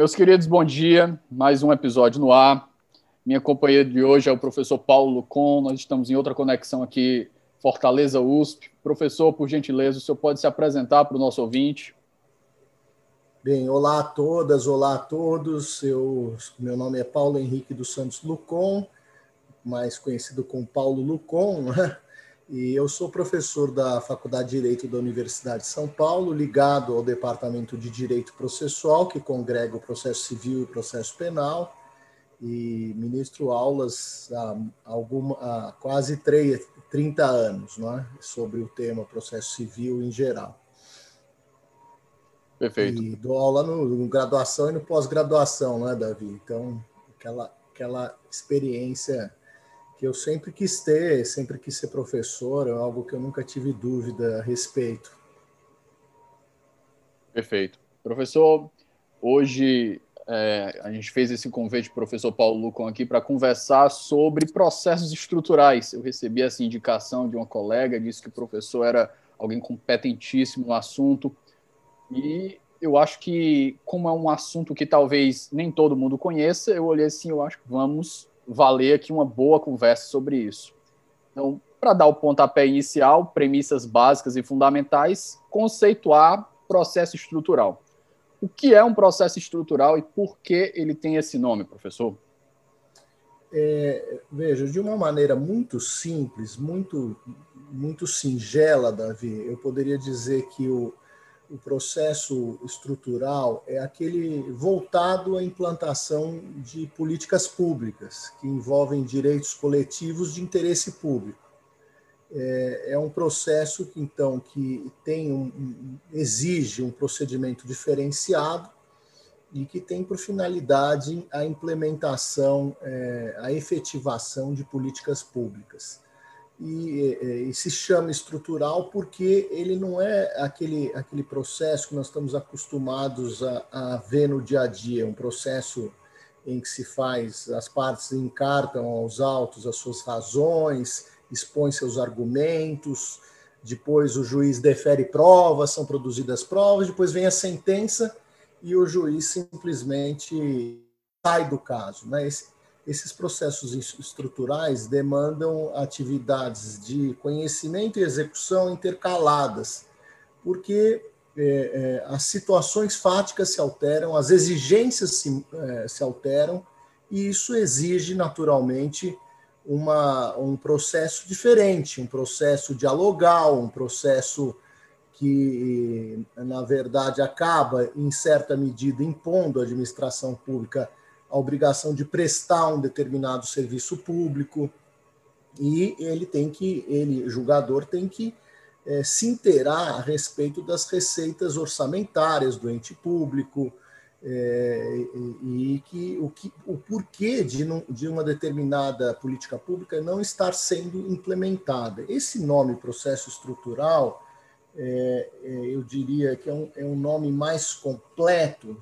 Meus queridos, bom dia. Mais um episódio no ar. Minha companheira de hoje é o professor Paulo Lucon. Nós estamos em outra conexão aqui, Fortaleza USP. Professor, por gentileza, o senhor pode se apresentar para o nosso ouvinte? Bem, olá a todas, olá a todos. Eu, meu nome é Paulo Henrique dos Santos Lucon, mais conhecido como Paulo Lucon. Né? E eu sou professor da Faculdade de Direito da Universidade de São Paulo, ligado ao Departamento de Direito Processual, que congrega o processo civil e processo penal, e ministro aulas há, alguma, há quase 3, 30 anos não é? sobre o tema processo civil em geral. Perfeito. E dou aula no, no graduação e no pós-graduação, não é, Davi? Então, aquela, aquela experiência que eu sempre quis ter, sempre quis ser professor, é algo que eu nunca tive dúvida a respeito. Perfeito. Professor, hoje é, a gente fez esse convite para o professor Paulo Lucon aqui para conversar sobre processos estruturais. Eu recebi essa indicação de uma colega, disse que o professor era alguém competentíssimo no assunto, e eu acho que, como é um assunto que talvez nem todo mundo conheça, eu olhei assim, eu acho que vamos valer aqui uma boa conversa sobre isso. Então, para dar o pontapé inicial, premissas básicas e fundamentais, conceituar processo estrutural. O que é um processo estrutural e por que ele tem esse nome, professor? É, veja, de uma maneira muito simples, muito, muito singela, Davi, eu poderia dizer que o, o processo estrutural é aquele voltado à implantação de políticas públicas que envolvem direitos coletivos de interesse público. É, é um processo que então que tem um, exige um procedimento diferenciado e que tem por finalidade a implementação, é, a efetivação de políticas públicas e, e, se chama estrutural porque ele não é aquele, aquele processo que nós estamos acostumados a, a ver no dia a dia, um processo em que se faz, as partes encartam aos autos as suas razões, expõem seus argumentos, depois o juiz defere provas, são produzidas provas, depois vem a sentença e o juiz simplesmente sai do caso. Né? Esse, esses processos estruturais demandam atividades de conhecimento e execução intercaladas, porque é, é, as situações fáticas se alteram, as exigências se, é, se alteram, e isso exige naturalmente uma, um processo diferente, um processo dialogal, um processo que, na verdade, acaba, em certa medida, impondo à administração pública a obrigação de prestar um determinado serviço público e ele tem que, ele, julgador, tem que é, se inteirar a respeito das receitas orçamentárias do ente público é, e, e, que, o, que, o porquê de, não, de uma determinada política pública não estar sendo implementada. Esse nome, processo estrutural, é, é eu diria que é um, é um nome mais completo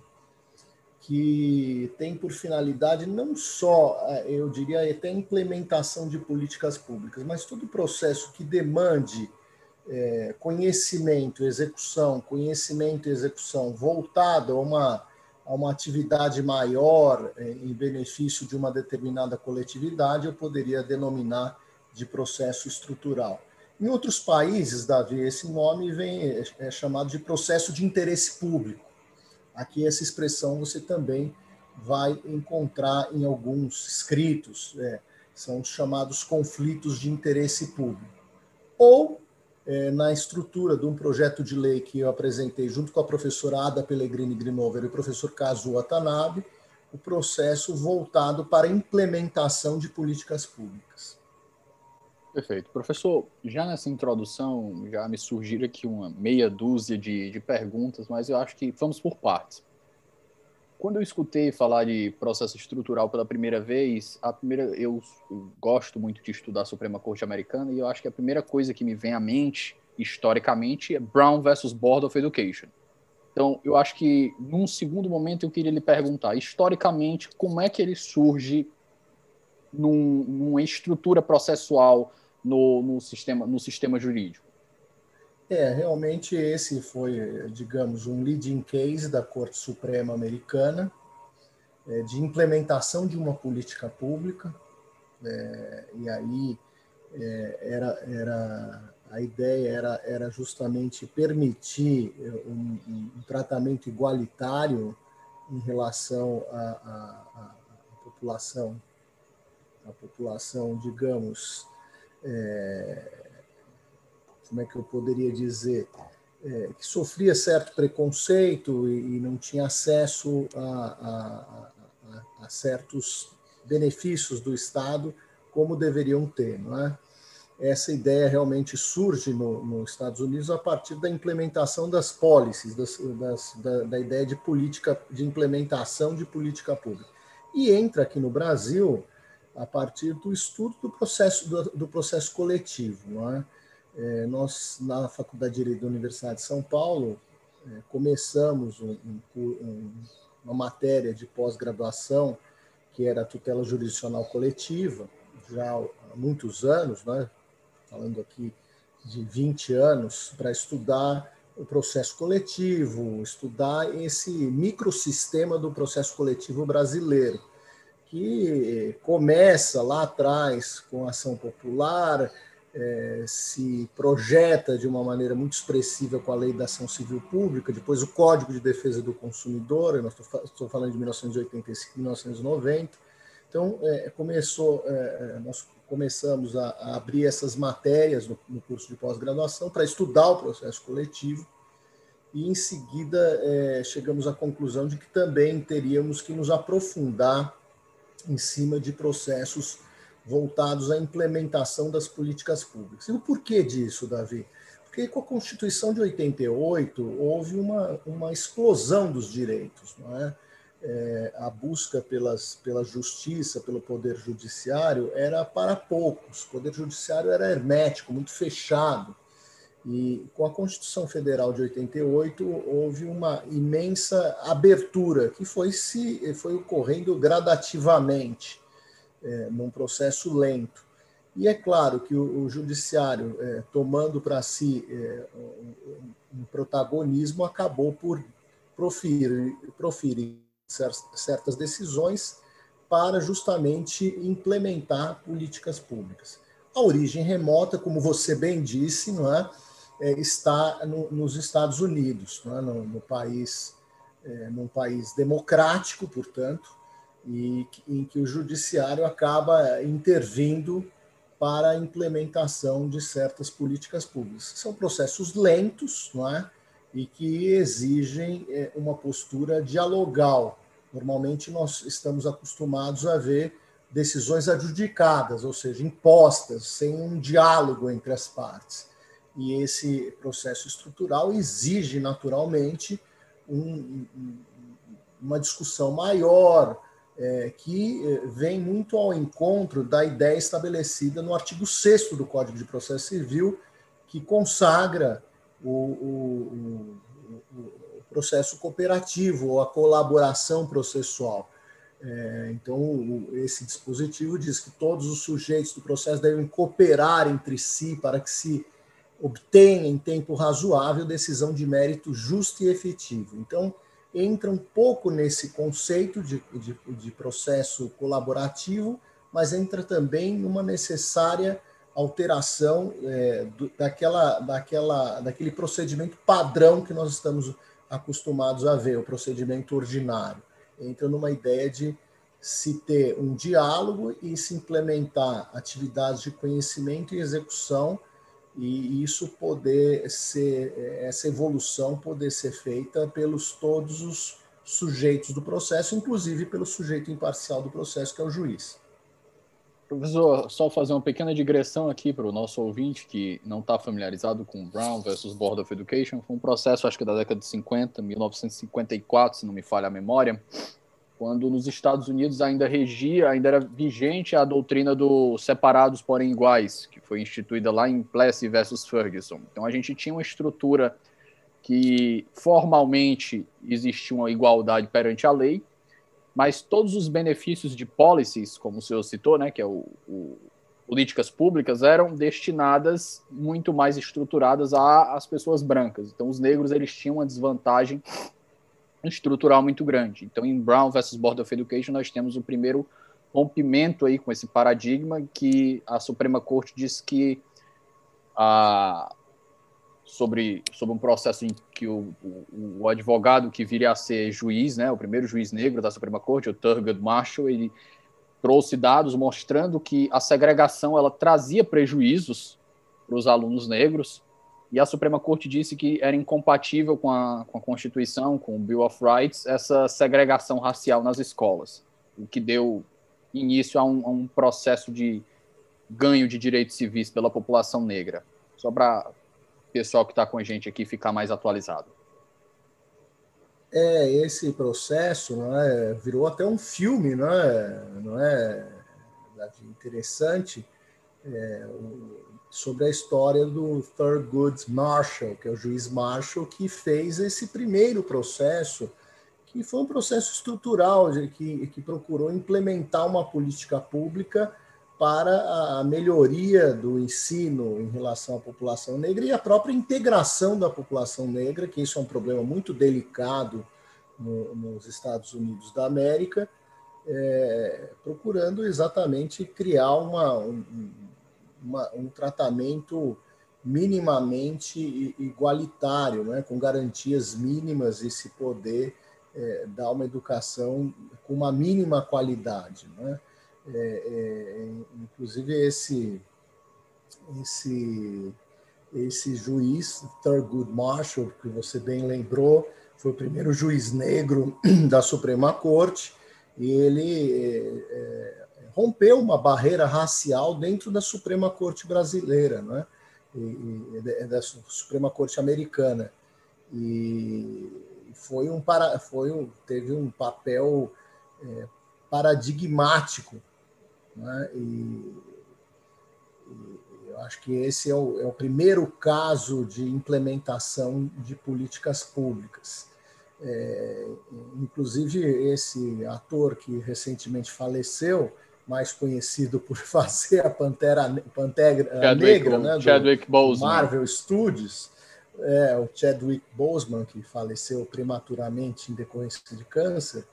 que tem por finalidade não só, eu diria, até a implementação de políticas públicas, mas todo processo que demande é, conhecimento, execução, conhecimento e execução voltado a uma, a uma atividade maior é, em benefício de uma determinada coletividade, eu poderia denominar de processo estrutural. Em outros países, Davi, esse nome vem, é, é chamado de processo de interesse público Aqui essa expressão você também vai encontrar em alguns escritos, é, são os chamados conflitos de interesse público. Ou é, na estrutura de um projeto de lei que eu apresentei junto com a professora Ada Pellegrini Grinover e o professor Kazu Watanabe, o processo voltado para a implementação de políticas públicas. Perfeito. Professor, já nessa introdução, já me surgiram aqui uma meia dúzia de, de perguntas, mas eu acho que vamos por partes. Quando eu escutei falar de processo estrutural pela primeira vez, a primeira eu, eu gosto muito de estudar a Suprema Corte Americana e eu acho que a primeira coisa que me vem à mente historicamente é Brown versus Board of Education. Então, eu acho que num segundo momento eu queria lhe perguntar, historicamente, como é que ele surge num, numa estrutura processual no, no, sistema, no sistema jurídico? É, realmente esse foi, digamos, um leading case da Corte Suprema Americana é, de implementação de uma política pública. É, e aí é, era, era a ideia era, era justamente permitir um, um tratamento igualitário em relação à, população, a população, digamos, é, como é que eu poderia dizer, é, que sofria certo preconceito e, e não tinha acesso a, a, a, certos benefícios do Estado como deveriam ter, não é? Essa ideia realmente surge no, nos Estados Unidos a partir da implementação das policies, das, das, da, da ideia de política, de implementação de política pública. E entra aqui no Brasil a partir do estudo do processo, do, do processo coletivo. É? É, nós, na Faculdade de Direito da Universidade de São Paulo, é, começamos um, um, uma matéria de pós-graduação que era a tutela jurisdicional coletiva, já há muitos anos, né? falando aqui de 20 anos, para estudar o processo coletivo, estudar esse microsistema do processo coletivo brasileiro que começa lá atrás com a ação popular, é, se projeta de uma maneira muito expressiva com a Lei da Ação Civil Pública, depois o Código de Defesa do Consumidor, estou falando de 1985 1990. Então, é, começou, é, é, nós começamos a, a, abrir essas matérias no, no curso de pós-graduação para estudar o processo coletivo e, em seguida, é, chegamos à conclusão de que também teríamos que nos aprofundar em cima de processos voltados à implementação das políticas públicas. E o porquê disso, Davi? Porque com a Constituição de 88 houve uma, uma explosão dos direitos, não é? É, a busca pelas, pela justiça, pelo poder judiciário, era para poucos. O poder judiciário era hermético, muito fechado. E com a Constituição Federal de 88 houve uma imensa abertura que foi se foi ocorrendo gradativamente, é, num processo lento. E é claro que o, o judiciário, é, tomando para si é, um, um, protagonismo, acabou por proferir, proferir certas decisões para justamente implementar políticas públicas. A origem remota, como você bem disse, não é? É, está no, nos Estados Unidos, é? no, no, país, é, num país democrático, portanto, e em que o judiciário acaba intervindo para a implementação de certas políticas públicas. São processos lentos, não é? E que exigem é, uma postura dialogal. Normalmente nós estamos acostumados a ver decisões adjudicadas, ou seja, impostas, sem um diálogo entre as partes e esse processo estrutural exige naturalmente um, uma discussão maior, é, que é, vem muito ao encontro da ideia estabelecida no artigo 6 do Código de Processo Civil, que consagra o, o, o, o processo cooperativo ou a colaboração processual. É, então, esse dispositivo diz que todos os sujeitos do processo devem cooperar entre si para que se obtenha em tempo razoável decisão de mérito justo e efetivo. Então, entra um pouco nesse conceito de, de, de processo colaborativo, mas entra também numa necessária alteração é, do, daquela, daquela, daquele procedimento padrão que nós estamos acostumados a ver, o procedimento ordinário. entra numa ideia de se ter um diálogo e se implementar atividades de conhecimento e execução e isso poder ser essa evolução poder ser feita pelos todos os sujeitos do processo, inclusive pelo sujeito imparcial do processo, que é o juiz. Professor, só fazer uma pequena digressão aqui para o nosso ouvinte que não está familiarizado com Brown versus Board of Education. Foi um processo, acho que da década de 50, 1954, se não me falha a memória, quando nos Estados Unidos ainda regia, ainda era vigente a doutrina do separados porém iguais, que foi instituída lá em Plessy versus Ferguson. Então a gente tinha uma estrutura que formalmente existia uma igualdade perante a lei, mas todos os benefícios de policies, como o senhor citou, né, que é o, o políticas públicas, eram destinadas muito mais estruturadas às pessoas brancas. Então, os negros eles tinham uma desvantagem estrutural muito grande. Então, em Brown versus Board of Education, nós temos o primeiro rompimento aí com esse paradigma que a Suprema Corte diz que a, sobre, sobre um processo em que o, o, o, advogado que viria a ser juiz, né, o primeiro juiz negro da Suprema Corte, o Thurgood Marshall, ele trouxe dados mostrando que a segregação ela trazia prejuízos para os alunos negros e a Suprema Corte disse que era incompatível com a, com a Constituição, com o Bill of Rights, essa segregação racial nas escolas, o que deu início a um, a um processo de ganho de direitos civis pela população negra. Só para pessoal que está com a gente aqui ficar mais atualizado. É, esse processo não é, virou até um filme, não é, não é interessante, é, sobre a história do Thurgood Marshall, que é o juiz Marshall, que fez esse primeiro processo, que foi um processo estrutural, que, que procurou implementar uma política pública para a melhoria do ensino em relação à população negra e a própria integração da população negra, que isso é um problema muito delicado no, nos Estados Unidos da América, é, procurando exatamente criar uma, um, uma, um tratamento minimamente igualitário, né, com garantias mínimas e se poder é, dar uma educação com uma mínima qualidade. Né? É, é, inclusive esse esse esse juiz Thurgood Marshall que você bem lembrou foi o primeiro juiz negro da Suprema Corte e ele é, é, rompeu uma barreira racial dentro da Suprema Corte brasileira, né? E, e, da Suprema Corte americana e foi um para foi um, teve um papel é, paradigmático né? E, e, eu acho que esse é o, é o primeiro caso de implementação de políticas públicas. É, inclusive, esse ator que recentemente faleceu, mais conhecido por fazer a Pantera, Pantera Chadwick, Negra, né, Chadwick Boseman. Marvel Studios, é, o Chadwick Boseman, que faleceu prematuramente em decorrência de câncer,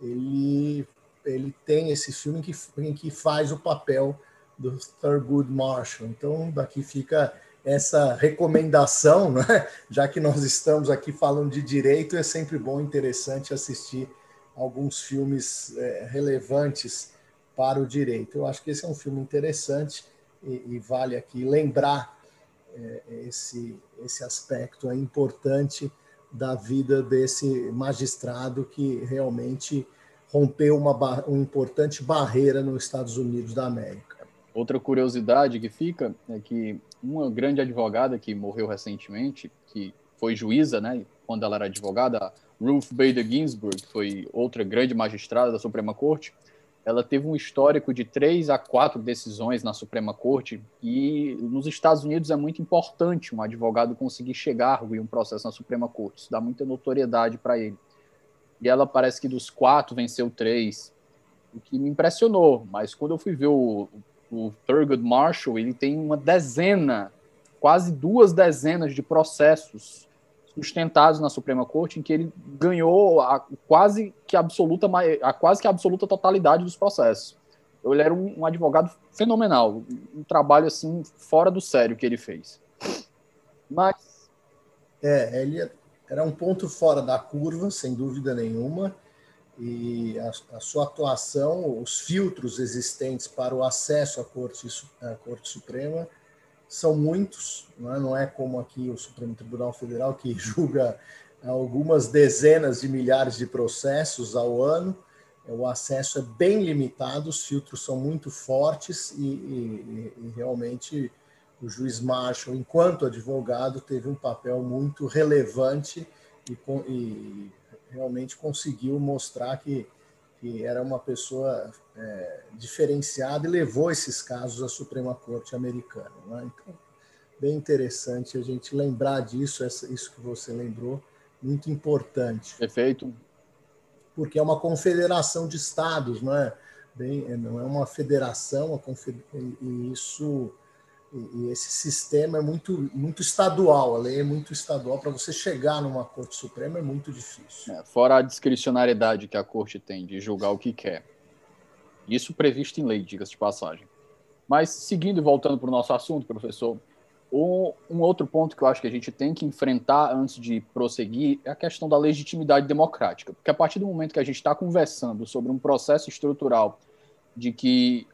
ele ele tem esse filme em que, em que faz o papel do Thurgood Marshall. Então, daqui fica essa recomendação, né? já que nós estamos aqui falando de direito, é sempre bom e interessante assistir alguns filmes é, relevantes para o direito. Eu acho que esse é um filme interessante e, e vale aqui lembrar é, esse, esse aspecto é importante da vida desse magistrado que realmente rompeu uma, uma importante barreira nos Estados Unidos da América. Outra curiosidade que fica é que uma grande advogada que morreu recentemente, que foi juíza, né, quando ela era advogada, Ruth Bader Ginsburg, que foi outra grande magistrada da Suprema Corte, ela teve um histórico de três a quatro decisões na Suprema Corte e nos Estados Unidos é muito importante um advogado conseguir chegar em um processo na Suprema Corte. Isso dá muita notoriedade para ele e ela parece que dos quatro venceu três, o que me impressionou. Mas quando eu fui ver o, o Thurgood Marshall, ele tem uma dezena, quase duas dezenas de processos sustentados na Suprema Corte em que ele ganhou a quase que absoluta a quase que absoluta totalidade dos processos. Ele era um, um advogado fenomenal, um trabalho assim fora do sério que ele fez. Mas é, ele era um ponto fora da curva, sem dúvida nenhuma, e, a, a, sua atuação, os filtros existentes para o acesso à Corte, à Corte Suprema são muitos, não é? não é como aqui o Supremo Tribunal Federal, que julga algumas dezenas de milhares de processos ao ano, o acesso é bem limitado, os filtros são muito fortes e, e, e realmente o juiz Marshall, enquanto advogado, teve um papel muito relevante e, e realmente conseguiu mostrar que, que era uma pessoa é, diferenciada e levou esses casos à Suprema Corte Americana. Né? Então, bem interessante a gente lembrar disso, essa, isso que você lembrou, muito importante. Perfeito. Porque é uma confederação de estados, não é? Bem, não é uma federação, e isso e esse sistema é muito, muito estadual, a lei é muito estadual. Para você chegar numa Corte Suprema é muito difícil. É, fora a discricionariedade que a Corte tem de julgar o que quer. Isso previsto em lei, diga-se de passagem. Mas, seguindo e voltando para o nosso assunto, professor, um, outro ponto que eu acho que a gente tem que enfrentar antes de prosseguir é a questão da legitimidade democrática. Porque a partir do momento que a gente está conversando sobre um processo estrutural de que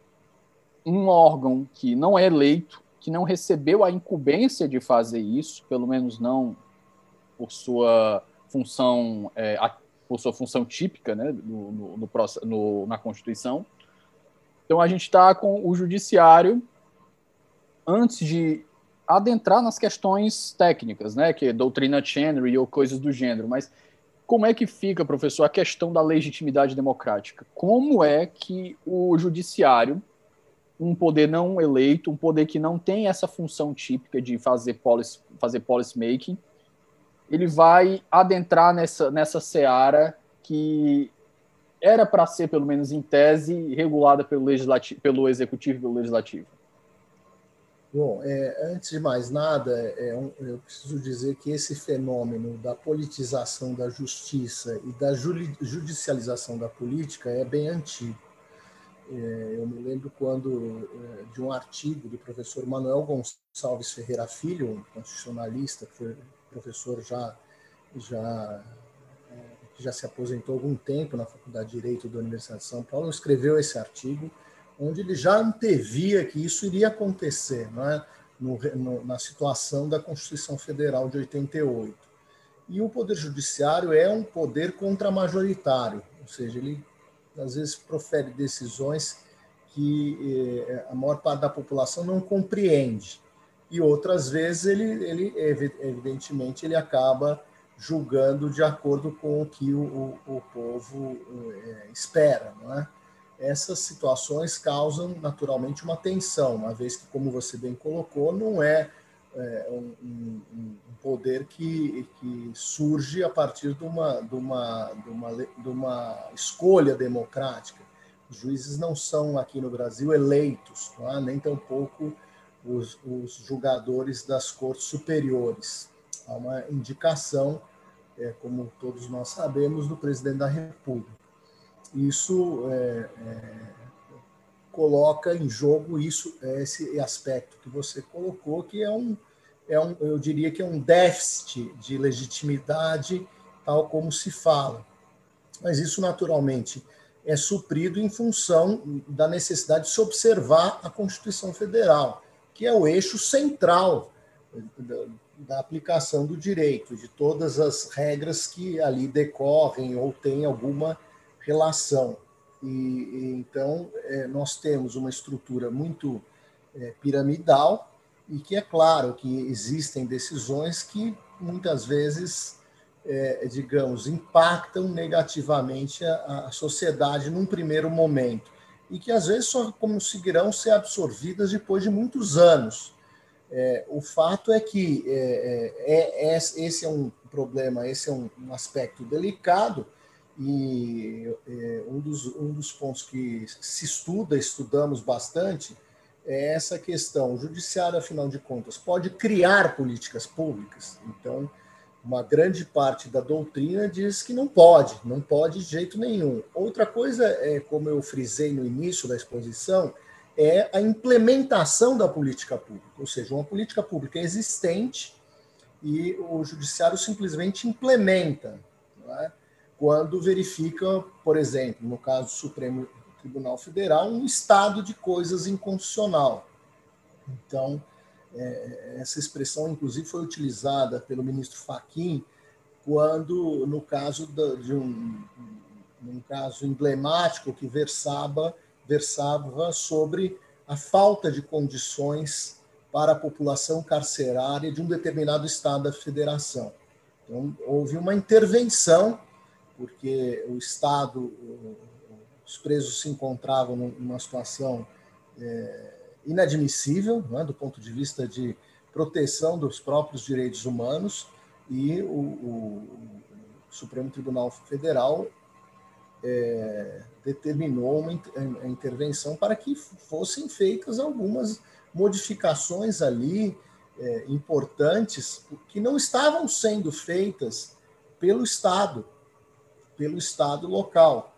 um órgão que não é eleito que não recebeu a incumbência de fazer isso, pelo menos não por sua função, é, por sua função típica né, no, no, no, no na Constituição. Então a gente está com o judiciário antes de adentrar nas questões técnicas, né, que é doutrina Chenry ou coisas do gênero, mas como é que fica, professor, a questão da legitimidade democrática? Como é que o judiciário um poder não eleito, um poder que não tem essa função típica de fazer policy, fazer policy making, ele vai adentrar nessa, nessa seara que era para ser, pelo menos em tese, regulada pelo, legislativo, pelo executivo e pelo legislativo. Bom, é, antes de mais nada, é, eu preciso dizer que esse fenômeno da politização da justiça e da judicialização da política é bem antigo. É, eu me lembro quando é, de um artigo do professor Manuel Gonçalves Ferreira Filho, um constitucionalista que foi professor já já é, já se aposentou há algum tempo na Faculdade de Direito da Universidade de São Paulo, escreveu esse artigo onde ele já antevia que isso iria acontecer, é? No, no, na situação da Constituição Federal de 88. E o Poder Judiciário é um poder contramajoritário, ou seja, ele às vezes profere decisões que eh, a maior parte da população não compreende. E outras vezes ele, ele evidentemente, ele acaba julgando de acordo com o que o, o, o povo eh, espera, não é? Essas situações causam naturalmente uma tensão, uma vez que, como você bem colocou, não é é, um, um, poder que, que surge a partir de uma, de, uma, de, uma, de uma escolha democrática. Os juízes não são, aqui no Brasil, eleitos, é? nem tampouco os, os julgadores das cortes superiores. Há uma indicação, é, como todos nós sabemos, do presidente da República. Isso é, é coloca em jogo isso esse aspecto que você colocou, que é um, é um eu diria que é um déficit de legitimidade, tal como se fala. Mas isso, naturalmente, é suprido em função da necessidade de se observar a Constituição Federal, que é o eixo central da aplicação do direito, de todas as regras que ali decorrem ou têm alguma relação. E, e então é, nós temos uma estrutura muito é, piramidal e que é claro que existem decisões que muitas vezes, é, digamos, impactam negativamente a, a, sociedade num primeiro momento e que às vezes só conseguirão ser absorvidas depois de muitos anos. É, o fato é que é, é, é esse é um problema, esse é um, um aspecto delicado e é, um, dos, um dos pontos que se estuda, estudamos bastante, é essa questão. O judiciário, afinal de contas, pode criar políticas públicas. Então, uma grande parte da doutrina diz que não pode, não pode de jeito nenhum. Outra coisa é, como eu frisei no início da exposição, é a implementação da política pública, ou seja, uma política pública existente e o judiciário simplesmente implementa. É? quando verifica, por exemplo, no caso do Supremo Tribunal Federal, um estado de coisas inconstitucional. Então, é, essa expressão, inclusive, foi utilizada pelo ministro Faquim quando, no caso de um, um caso emblemático que versava, versava sobre a falta de condições para a população carcerária de um determinado estado da federação. Então, houve uma intervenção, porque o Estado, os presos se encontravam numa situação é, inadmissível, né, do ponto de vista de proteção dos próprios direitos humanos, e o, o Supremo Tribunal Federal é, determinou uma intervenção para que fossem feitas algumas modificações ali é, importantes que não estavam sendo feitas pelo Estado, pelo Estado local.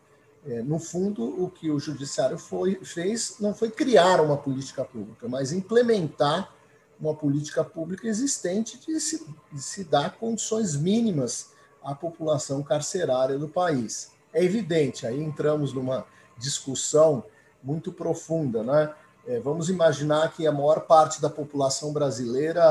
É, no fundo, o que o Judiciário foi, fez não foi criar uma política pública, mas implementar uma política pública existente de se, de se dar condições mínimas à população carcerária do país. É evidente, aí entramos numa discussão muito profunda, né? É, vamos imaginar que a maior parte da população brasileira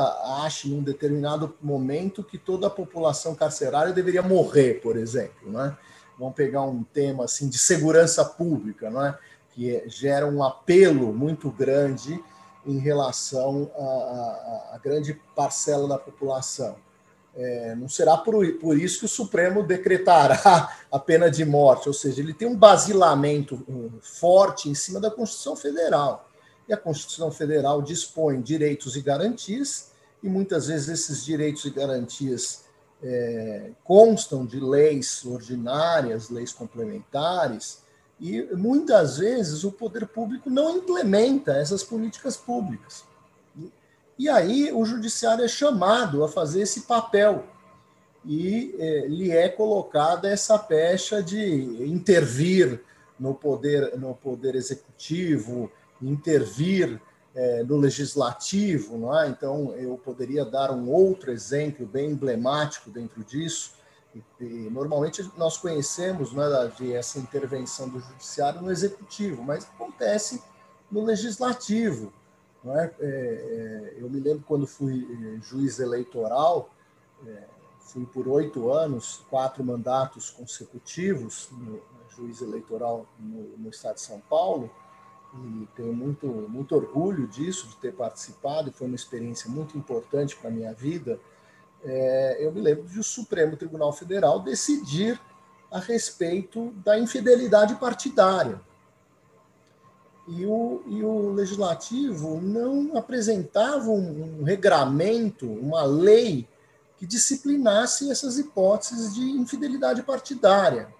ache, em um determinado momento, que toda a população carcerária deveria morrer, por exemplo. Né? Vamos pegar um tema assim de segurança pública, né? que é, gera um apelo muito grande em relação à grande parcela da população. É, não será por, por isso que o Supremo decretará a pena de morte, ou seja, ele tem um basilamento forte em cima da Constituição Federal. E a Constituição Federal dispõe direitos e garantias, e muitas vezes esses direitos e garantias é, constam de leis ordinárias, leis complementares, e muitas vezes o poder público não implementa essas políticas públicas. E, aí o judiciário é chamado a fazer esse papel e é, lhe é colocada essa pecha de intervir no poder, no poder executivo, intervir é, no legislativo, não é? Então, eu poderia dar um outro exemplo bem emblemático dentro disso. E, e, normalmente nós conhecemos não é, Davi, essa intervenção do judiciário no executivo, mas acontece no legislativo. Não é? é, é eu me lembro quando fui é, juiz eleitoral, é, fui por oito anos, quatro mandatos consecutivos, no, juiz eleitoral no, no estado de São Paulo, e tenho muito, muito orgulho disso, de ter participado, foi uma experiência muito importante para a minha vida. É, eu me lembro de o Supremo Tribunal Federal decidir a respeito da infidelidade partidária. E o, e o legislativo não apresentava um, um regramento, uma lei que disciplinasse essas hipóteses de infidelidade partidária.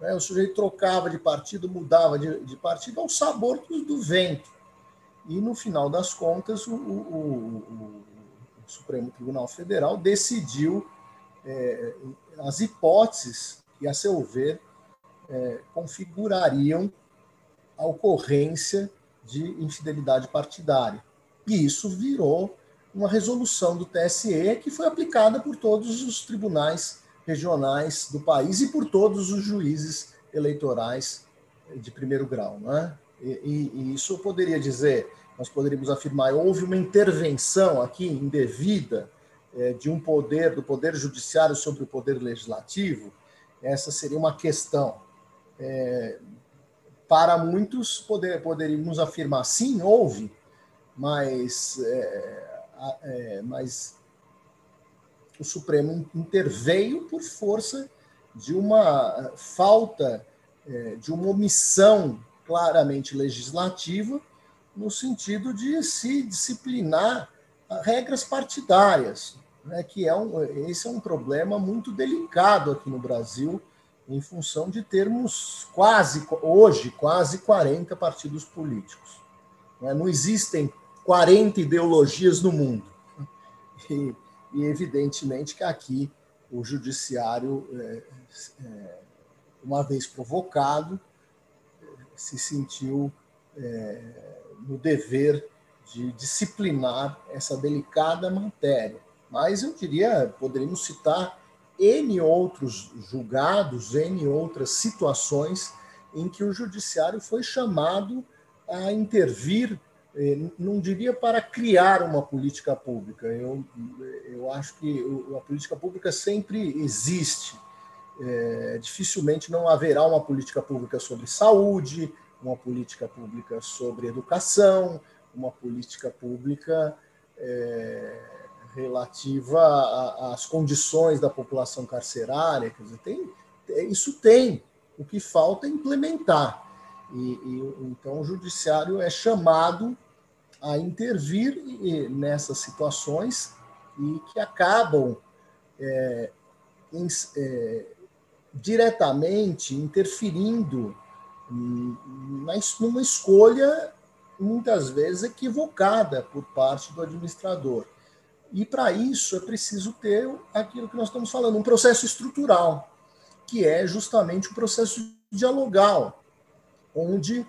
Né? O sujeito trocava de partido, mudava de, de partido ao sabor do, do, vento. E, no final das contas, o, o, o Supremo Tribunal Federal decidiu é, as hipóteses que, a seu ver, é, configurariam a ocorrência de infidelidade partidária. E isso virou uma resolução do TSE que foi aplicada por todos os tribunais regionais do país e por todos os juízes eleitorais de primeiro grau. Né? E, e, e isso eu poderia dizer, nós poderíamos afirmar, houve uma intervenção aqui indevida é, de um poder, do poder judiciário sobre o poder legislativo, essa seria uma questão. É, para muitos, poder, poderíamos afirmar, sim, houve, mas, é, é mas o Supremo interveio por força de uma falta, é, de uma omissão claramente legislativa, no sentido de se disciplinar regras partidárias, né, que é um, esse é um problema muito delicado aqui no Brasil, em função de termos quase, hoje, quase 40 partidos políticos. Né. Não existem 40 ideologias no mundo. E, e evidentemente que aqui o judiciário, é, é, uma vez provocado, se sentiu é, no dever de disciplinar essa delicada matéria. Mas eu diria, poderíamos citar N outros julgados, N outras situações em que o judiciário foi chamado a intervir, eh, não diria para criar uma política pública, eu, eu acho que a política pública sempre existe. É, dificilmente não haverá uma política pública sobre saúde, uma política pública sobre educação, uma política pública é, relativa às condições da população carcerária. Quer dizer, tem, isso tem. O que falta é implementar. E, e, então, o judiciário é chamado a intervir nessas situações e que acabam é, é, diretamente interferindo numa escolha muitas vezes equivocada por parte do administrador. E para isso é preciso ter aquilo que nós estamos falando, um processo estrutural, que é justamente o processo dialogal, onde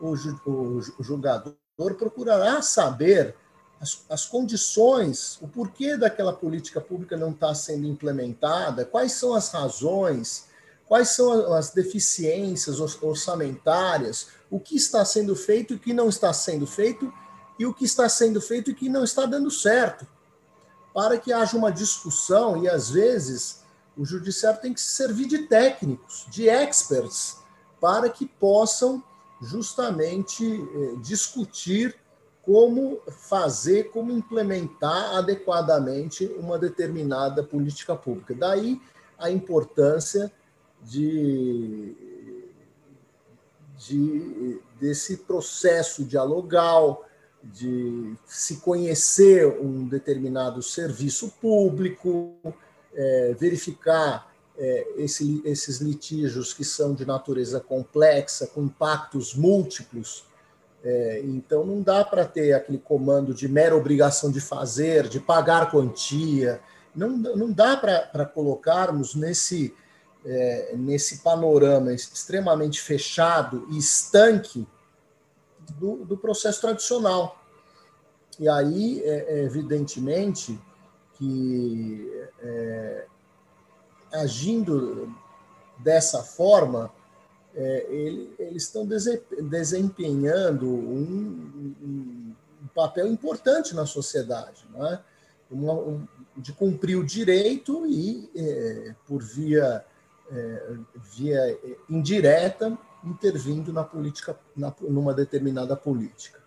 o, o julgador procurará saber as, as, condições, o porquê daquela política pública não está sendo implementada, quais são as razões, quais são as deficiências orçamentárias, o que está sendo feito e o que não está sendo feito, e o que está sendo feito e o que não está dando certo, para que haja uma discussão, e às vezes o judiciário tem que se servir de técnicos, de experts, para que possam justamente eh, discutir como fazer, como implementar adequadamente uma determinada política pública. Daí a importância de, de, desse processo dialogal, de se conhecer um determinado serviço público, é, verificar é, esse, esses litígios que são de natureza complexa, com impactos múltiplos. É, então, não dá para ter aquele comando de mera obrigação de fazer, de pagar quantia. Não, não dá para colocarmos nesse, é, nesse panorama extremamente fechado e estanque do, do processo tradicional. E aí, é, é evidentemente, que é, agindo dessa forma, é, ele, eles estão desempenhando um, um, papel importante na sociedade, é? Uma, um, de cumprir o direito e, é, por via é, via indireta, intervindo na política, na, numa determinada política.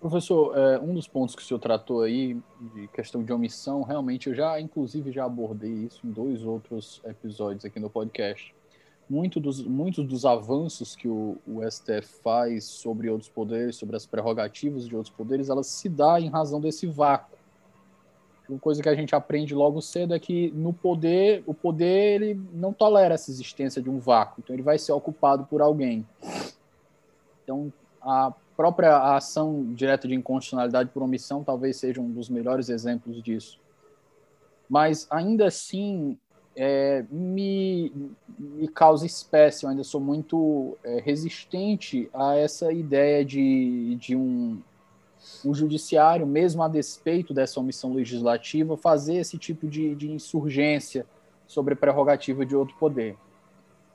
Professor, é, um dos pontos que o senhor tratou aí, de questão de omissão, realmente eu já, inclusive, já abordei isso em dois outros episódios aqui no podcast. Muito dos, muitos dos avanços que o, o STF faz sobre outros poderes, sobre as prerrogativas de outros poderes, elas se dá em razão desse vácuo uma coisa que a gente aprende logo cedo é que no poder, o poder ele não tolera essa existência de um vácuo, então ele vai ser ocupado por alguém. Então, a própria ação direta de inconstitucionalidade por omissão talvez seja um dos melhores exemplos disso. Mas ainda assim, é, me, me causa espécie, eu ainda sou muito é, resistente a essa ideia de, de um o judiciário, mesmo a despeito dessa omissão legislativa, fazer esse tipo de, de insurgência sobre prerrogativa de outro poder.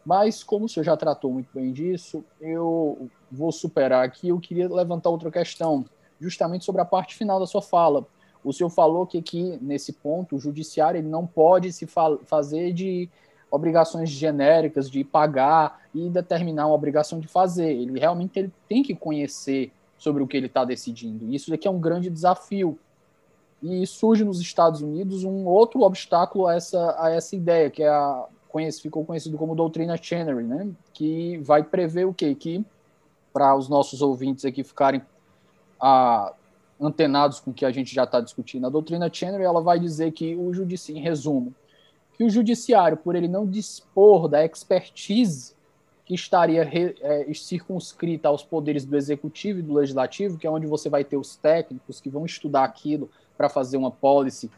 Mas, como o senhor já tratou muito bem disso, eu vou superar aqui. Eu queria levantar outra questão, justamente sobre a parte final da sua fala. O senhor falou que aqui, nesse ponto, o judiciário ele não pode se fa fazer de obrigações genéricas, de pagar e determinar uma obrigação de fazer. Ele realmente ele tem que conhecer sobre o que ele está decidindo. E isso daqui é um grande desafio. E surge nos Estados Unidos um outro obstáculo a essa, a essa ideia, que é a, conhece, ficou conhecido como doutrina Chenery, né? que vai prever o quê? Que, para os nossos ouvintes aqui ficarem a, antenados com o que a gente já está discutindo, a doutrina Chenery ela vai dizer que o judiciário, em resumo, que o judiciário, por ele não dispor da expertise que estaria é, circunscrita aos poderes do executivo e do legislativo, que é onde você vai ter os técnicos que vão estudar aquilo para fazer uma policy,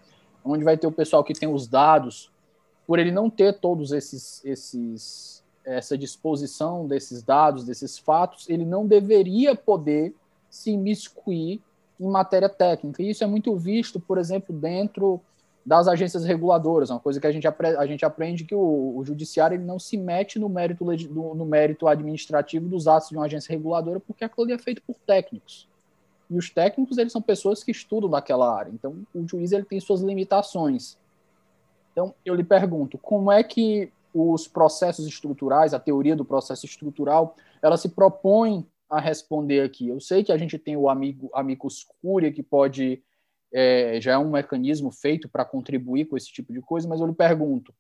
onde vai ter o pessoal que tem os dados, por ele não ter todos esses, esses essa disposição desses dados, desses fatos, ele não deveria poder se imiscuir em matéria técnica. E isso é muito visto, por exemplo, dentro das agências reguladoras, uma coisa que a gente, a gente aprende que o, o judiciário ele não se mete no mérito, no mérito administrativo dos atos de uma agência reguladora, porque aquilo ali é feito por técnicos. E os técnicos, eles são pessoas que estudam daquela área. Então, o juiz ele tem suas limitações. Então, eu lhe pergunto, como é que os processos estruturais, a teoria do processo estrutural, ela se propõe a responder aqui? Eu sei que a gente tem o amigo amicus curia que pode é, já é um mecanismo feito para contribuir com esse tipo de coisa, mas eu lhe pergunto,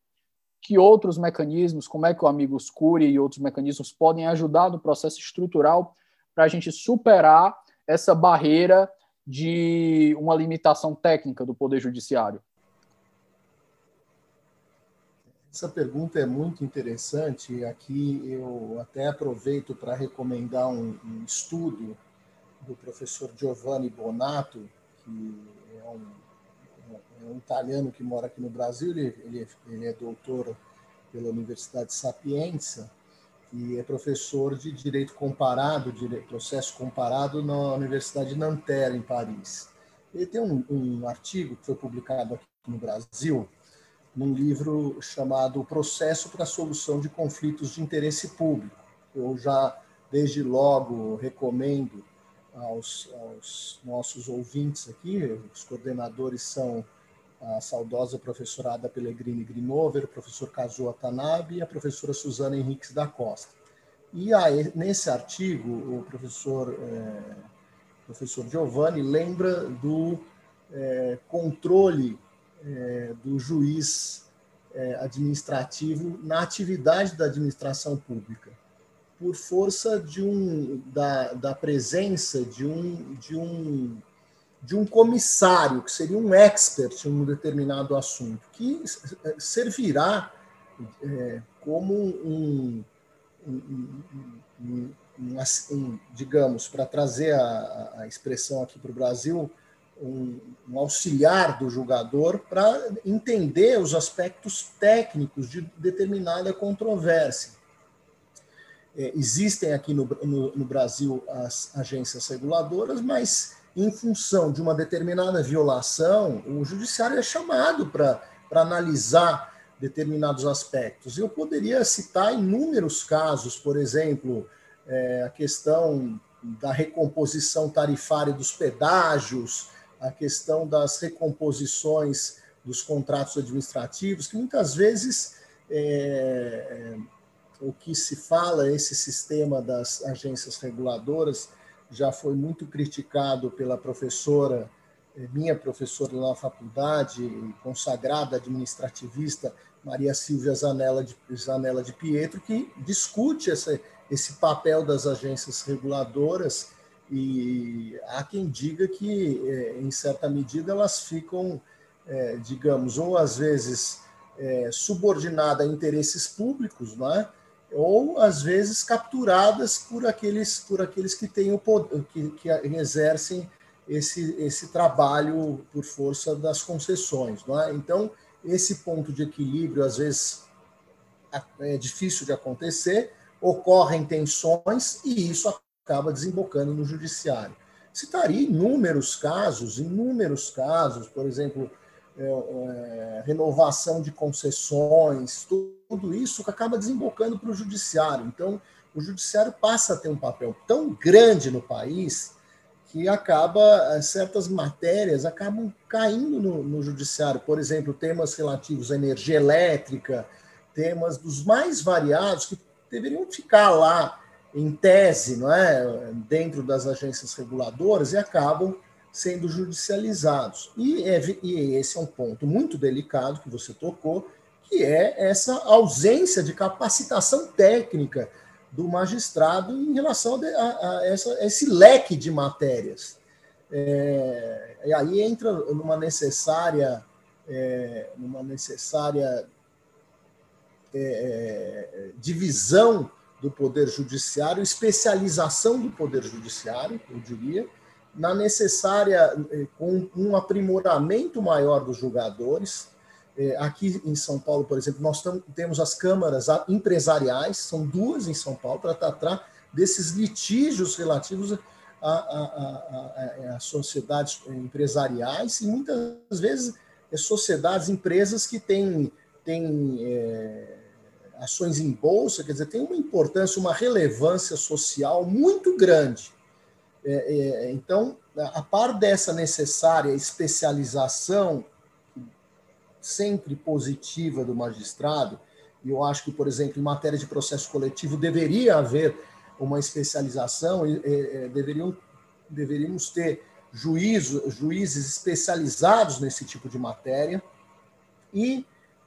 que outros mecanismos, como é que o Amigos Curia e outros mecanismos podem ajudar no processo estrutural para a gente superar essa barreira de uma limitação técnica do Poder Judiciário? Essa pergunta é muito interessante. Aqui eu até aproveito para recomendar um, um estudo do professor Giovanni Bonato, que é um, é um italiano que mora aqui no Brasil, ele, ele, ele é doutor pela Universidade Sapienza e é professor de Direito Comparado, direito, Processo Comparado na Universidade de Nanterre, em Paris. Ele tem um, um artigo que foi publicado aqui no Brasil, num livro chamado Processo para a Solução de Conflitos de Interesse Público. Eu já, desde logo, recomendo aos, aos nossos ouvintes aqui. Os coordenadores são a saudosa professora Ada Pellegrini Grinover, o professor Kazuo Watanabe e a professora Suzana Henriques da Costa. E aí, nesse artigo, o professor, é, professor Giovanni lembra do é, controle é, do juiz administrativo na atividade da administração pública por força de um, da, da presença de um, de, um, de um comissário, que seria um expert em um determinado assunto, que servirá é, como um, um, um, um digamos, para trazer a, a, expressão aqui para o Brasil, um, um, auxiliar do julgador para entender os aspectos técnicos de determinada controvérsia. É, existem aqui no, no, no, Brasil as agências reguladoras, mas em função de uma determinada violação, o judiciário é chamado para analisar determinados aspectos. Eu poderia citar inúmeros casos, por exemplo, é, a questão da recomposição tarifária dos pedágios, a questão das recomposições dos contratos administrativos, que muitas vezes é, o que se fala, esse sistema das agências reguladoras, já foi muito criticado pela professora, eh, minha professora na faculdade, consagrada administrativista, Maria Silvia Zanella de, Zanella de Pietro, que discute essa, esse papel das agências reguladoras e há quem diga que, eh, em certa medida, elas ficam, é, digamos, ou às vezes subordinadas a interesses públicos, não é? Ou às vezes capturadas por aqueles por aqueles que têm o poder, que, que exercem esse esse trabalho por força das concessões, não é? Então esse ponto de equilíbrio às vezes é difícil de acontecer, ocorrem tensões e isso acaba desembocando no judiciário. Citaria inúmeros casos, inúmeros casos, por exemplo, é, é, renovação de concessões, tudo isso acaba desembocando para o judiciário. Então, o judiciário passa a ter um papel tão grande no país que acaba é, certas matérias acabam caindo no, no judiciário. Por exemplo, temas relativos à energia elétrica, temas dos mais variados que deveriam ficar lá em tese, não é, dentro das agências reguladoras e acabam sendo judicializados. E, é, e esse é um ponto muito delicado que você tocou, que é essa ausência de capacitação técnica do magistrado em relação a, a, essa, a esse leque de matérias. É, e aí entra numa necessária, é, numa necessária é, é divisão do poder judiciário, especialização do poder judiciário, eu diria, na necessária, eh, com um aprimoramento maior dos julgadores. Eh, aqui em São Paulo, por exemplo, nós temos as câmaras empresariais, são duas em São Paulo, para tratar desses litígios relativos a, sociedades empresariais, e muitas vezes sociedades, empresas que têm, têm é, ações em bolsa, quer dizer, tem uma importância, uma relevância social muito grande. É, é, então, a par dessa necessária especialização sempre positiva do magistrado, e eu acho que, por exemplo, em matéria de processo coletivo deveria haver uma especialização, e, e, deveriam, deveríamos ter juízo, juízes especializados nesse tipo de matéria, e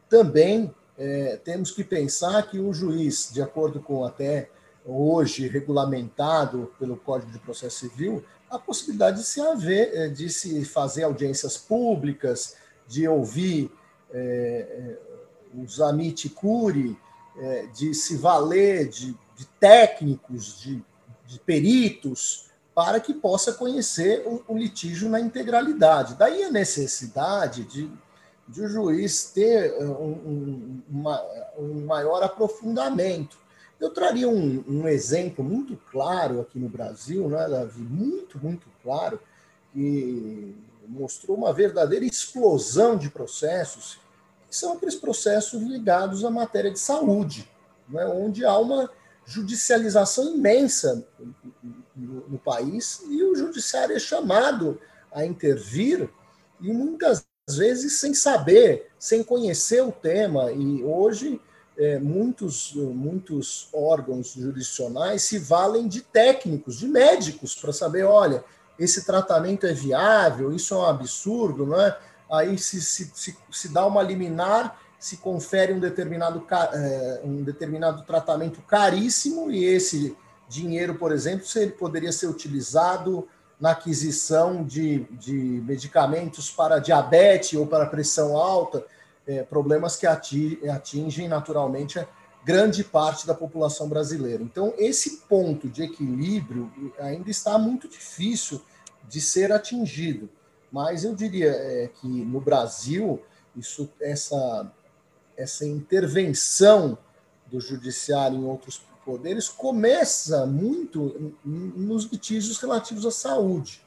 também é, temos que pensar que o juiz, de acordo com até hoje regulamentado pelo Código de Processo Civil, a possibilidade de se haver, é, de se fazer audiências públicas, de ouvir é, os amit curi, é, de se valer de, de técnicos, de, de, peritos, para que possa conhecer o, o, litígio na integralidade. Daí a necessidade de, de o juiz ter um, um, uma, um maior aprofundamento eu traria um, um, exemplo muito claro aqui no Brasil, né, Davi? Muito, muito claro, que mostrou uma verdadeira explosão de processos, que são aqueles processos ligados à matéria de saúde, né, onde há uma judicialização imensa no, no país e o judiciário é chamado a intervir e muitas vezes sem saber, sem conhecer o tema. E hoje é, muitos, muitos órgãos jurisdicionais se valem de técnicos, de médicos, para saber, olha, esse tratamento é viável, isso é um absurdo, não é? Aí se, se, se, se dá uma liminar, se confere um determinado, é, um determinado tratamento caríssimo e esse dinheiro, por exemplo, se ele poderia ser utilizado na aquisição de, de medicamentos para diabetes ou para pressão alta, é, problemas que atingem naturalmente grande parte da população brasileira. Então, esse ponto de equilíbrio ainda está muito difícil de ser atingido. Mas eu diria é, que no Brasil, isso, essa, essa intervenção do judiciário em outros poderes começa muito nos litígios relativos à saúde.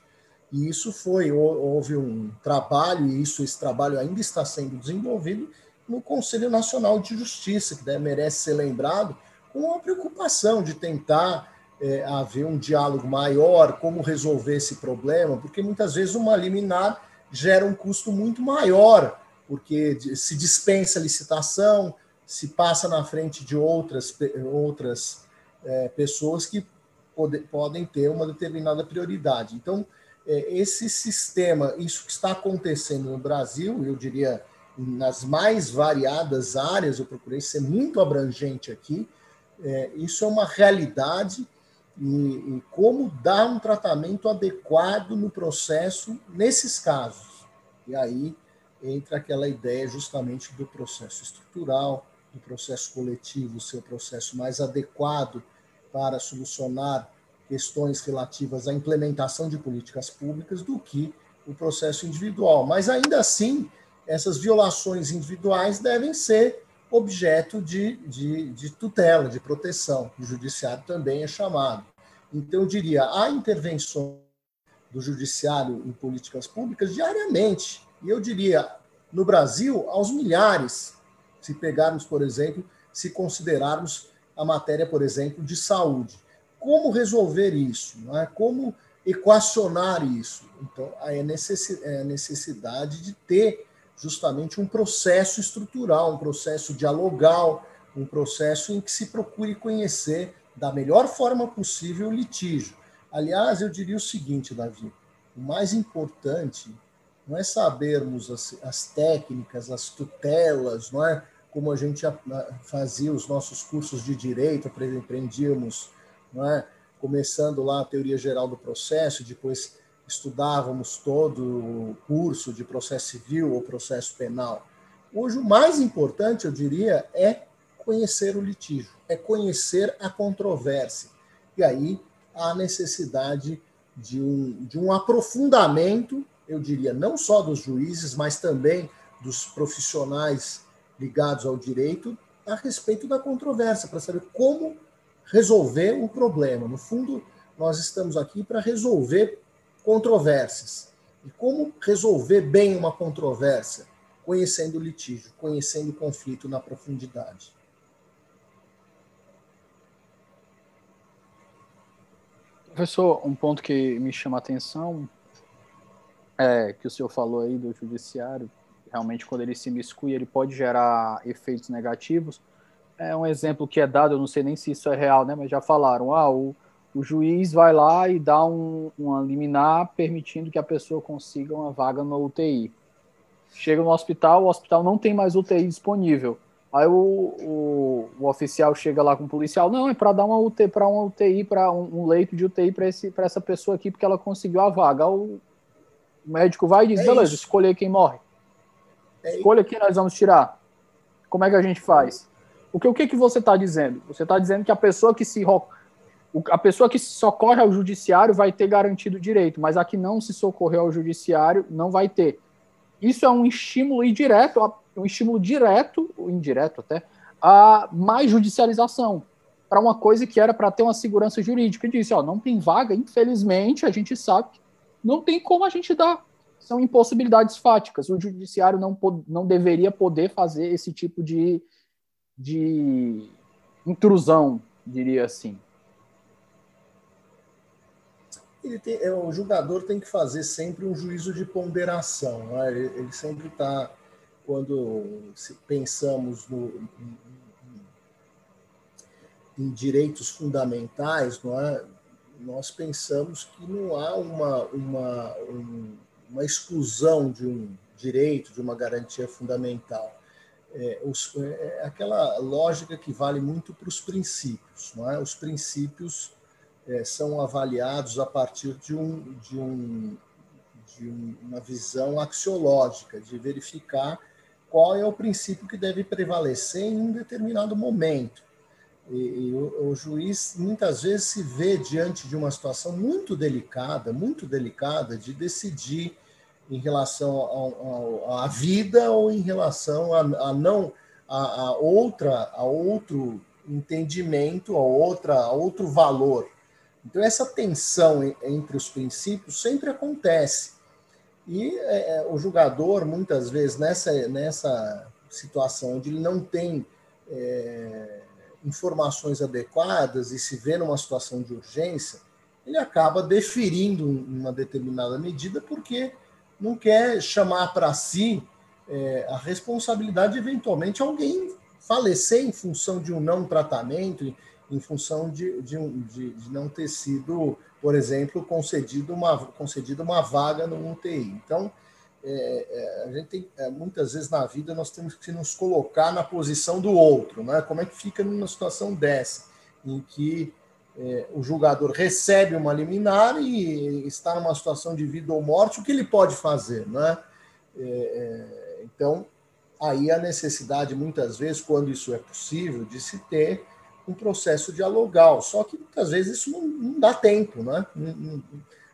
E isso foi, houve um trabalho, e isso, esse trabalho ainda está sendo desenvolvido no Conselho Nacional de Justiça, que merece ser lembrado, com a preocupação de tentar é, haver um diálogo maior, como resolver esse problema, porque muitas vezes uma liminar gera um custo muito maior, porque se dispensa a licitação, se passa na frente de outras, outras é, pessoas que pode, podem ter uma determinada prioridade. Então, esse sistema, isso que está acontecendo no Brasil, eu diria nas mais variadas áreas, eu procurei ser muito abrangente aqui, é, isso é uma realidade e, como dar um tratamento adequado no processo nesses casos. E aí entra aquela ideia justamente do processo estrutural, do processo coletivo ser o processo mais adequado para solucionar questões relativas à implementação de políticas públicas do que o processo individual. Mas ainda assim, essas violações individuais devem ser objeto de, de, de tutela, de proteção. O judiciário também é chamado. Então, eu diria, há intervenção do judiciário em políticas públicas diariamente. E eu diria, no Brasil, aos milhares, se pegarmos, por exemplo, se considerarmos a matéria, por exemplo, de saúde como resolver isso, não é? como equacionar isso. Então, é a necessidade de ter justamente um processo estrutural, um processo dialogal, um processo em que se procure conhecer da melhor forma possível o litígio. Aliás, eu diria o seguinte, Davi: o mais importante não é sabermos as, as técnicas, as tutelas, não é? Como a gente fazia os nossos cursos de direito, aprendíamos é? começando lá a teoria geral do processo, depois estudávamos todo o curso de processo civil ou processo penal. Hoje, o mais importante, eu diria, é conhecer o litígio, é conhecer a controvérsia. E aí há necessidade de um, de um aprofundamento, eu diria, não só dos juízes, mas também dos profissionais ligados ao direito, a respeito da controvérsia, para saber como resolver um problema. No fundo, nós estamos aqui para resolver controvérsias. E como resolver bem uma controvérsia? conhecendo o litígio, conhecendo o conflito na profundidade. Professor, um ponto que me chama a atenção é que o senhor falou aí do judiciário, realmente quando ele se miscui, ele pode gerar efeitos negativos. É um exemplo que é dado, eu não sei nem se isso é real, né, mas já falaram, ah, o, o juiz vai lá e dá um, um liminar permitindo que a pessoa consiga uma vaga no UTI. Chega no hospital, o hospital não tem mais UTI disponível. Aí o, o, o, oficial chega lá com o policial, não, é para dar uma UTI para uma UTI, para um, um, leito de UTI para essa pessoa aqui, porque ela conseguiu a vaga. O, o médico vai e diz, é beleza, escolher quem morre. É Escolha quem nós vamos tirar. Como é que a gente faz? O que, o que, que você está dizendo? Você está dizendo que a pessoa que se a pessoa que se socorre ao judiciário vai ter garantido direito, mas a que não se socorreu ao judiciário não vai ter. Isso é um estímulo indireto um estímulo direto, ou indireto até, a mais judicialização para uma coisa que era para ter uma segurança jurídica. E disse, ó, não tem vaga, infelizmente, a gente sabe que não tem como a gente dar. São impossibilidades fáticas. O judiciário não, não deveria poder fazer esse tipo de, de intrusão, diria assim. Tem, é, o julgador tem que fazer sempre um juízo de ponderação. Né? Ele, ele sempre está quando pensamos no, em, direitos fundamentais, não é? nós pensamos que não há uma, uma, uma exclusão de um direito, de uma garantia fundamental. É, os, é, é aquela lógica que vale muito para os princípios. Não é? Os princípios é, são avaliados a partir de, um, de, um, de uma visão axiológica, de verificar qual é o princípio que deve prevalecer em um determinado momento. E, e o, o, juiz muitas vezes se vê diante de uma situação muito delicada, muito delicada, de decidir em relação à vida ou em relação a, a não a, a, outra a outro entendimento, a outra a outro valor. Então essa tensão entre os princípios sempre acontece. E é, é, o jogador, muitas vezes, nessa, nessa situação onde ele não tem é, informações adequadas e se vê numa situação de urgência, ele acaba deferindo uma determinada medida porque não quer chamar para si é, a responsabilidade de eventualmente alguém falecer em função de um não tratamento, em função de, de, de, de não ter sido por exemplo, concedido uma, concedido uma vaga no UTI. Então, é, é, a gente tem, é, muitas vezes na vida nós temos que nos colocar na posição do outro, né? Como é que fica numa situação dessa, em que é, o julgador recebe uma liminar e está numa situação de vida ou morte, o que ele pode fazer, né? É, é, então, aí a necessidade, muitas vezes, quando isso é possível, de se ter um processo dialogal. Só que muitas vezes isso não, não dá tempo, né?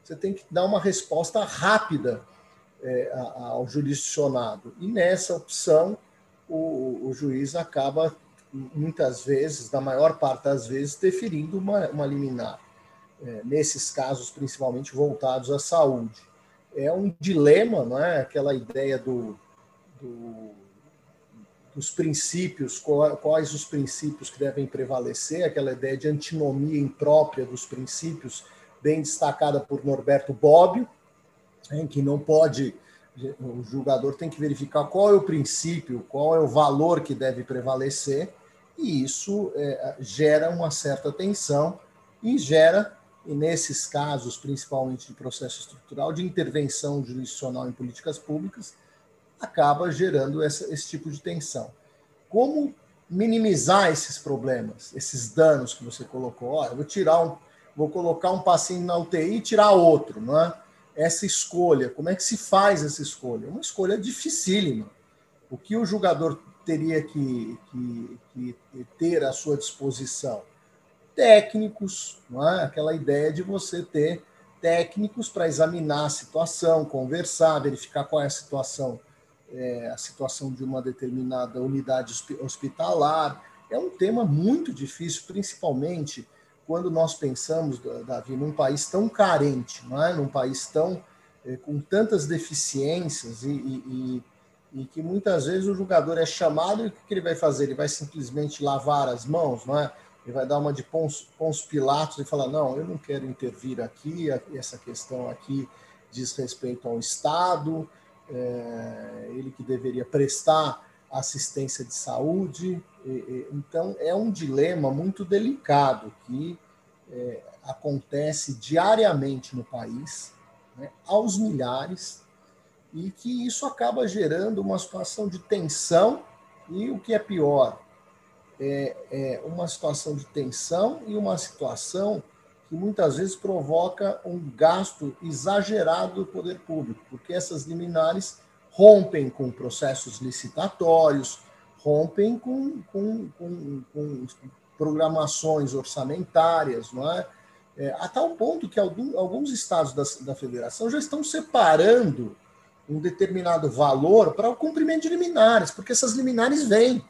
Você tem que dar uma resposta rápida é, ao jurisdicionado. E nessa opção, o, o, juiz acaba, muitas vezes, na maior parte das vezes, deferindo uma, uma liminar. É, nesses casos, principalmente voltados à saúde. É um dilema, não é? Aquela ideia do, do os princípios, quais os princípios que devem prevalecer, aquela ideia de antinomia imprópria dos princípios, bem destacada por Norberto Bobbio, em que não pode, o julgador tem que verificar qual é o princípio, qual é o valor que deve prevalecer, e isso é, gera uma certa tensão e gera, e nesses casos, principalmente de processo estrutural, de intervenção jurisdicional em políticas públicas, acaba gerando essa, esse tipo de tensão. Como minimizar esses problemas, esses danos que você colocou? Olha, vou tirar um, vou colocar um paciente na UTI e tirar outro, não é? Essa escolha, como é que se faz essa escolha? Uma escolha dificílima. O que o jogador teria que, que, que ter à sua disposição? Técnicos, é? aquela ideia de você ter técnicos para examinar a situação, conversar, verificar qual é a situação é, a situação de uma determinada unidade hospitalar. É um tema muito difícil, principalmente quando nós pensamos, Davi, num país tão carente, não é? num país tão é, com tantas deficiências e, e, e que muitas vezes o jogador é chamado e o que ele vai fazer? Ele vai simplesmente lavar as mãos, não é? Ele vai dar uma de Pons, Pons Pilatos e falar: não, eu não quero intervir aqui, essa questão aqui diz respeito ao Estado, é, ele que deveria prestar assistência de saúde. Então, é um dilema muito delicado que é, acontece diariamente no país, né, aos milhares, e que isso acaba gerando uma situação de tensão e o que é pior, é, é uma situação de tensão e uma situação que muitas vezes provoca um gasto exagerado do poder público, porque essas liminares rompem com processos licitatórios, rompem com, com, com, com programações orçamentárias, não é? é? a tal ponto que alguns estados da, da federação já estão separando um determinado valor para o cumprimento de liminares, porque essas liminares vêm.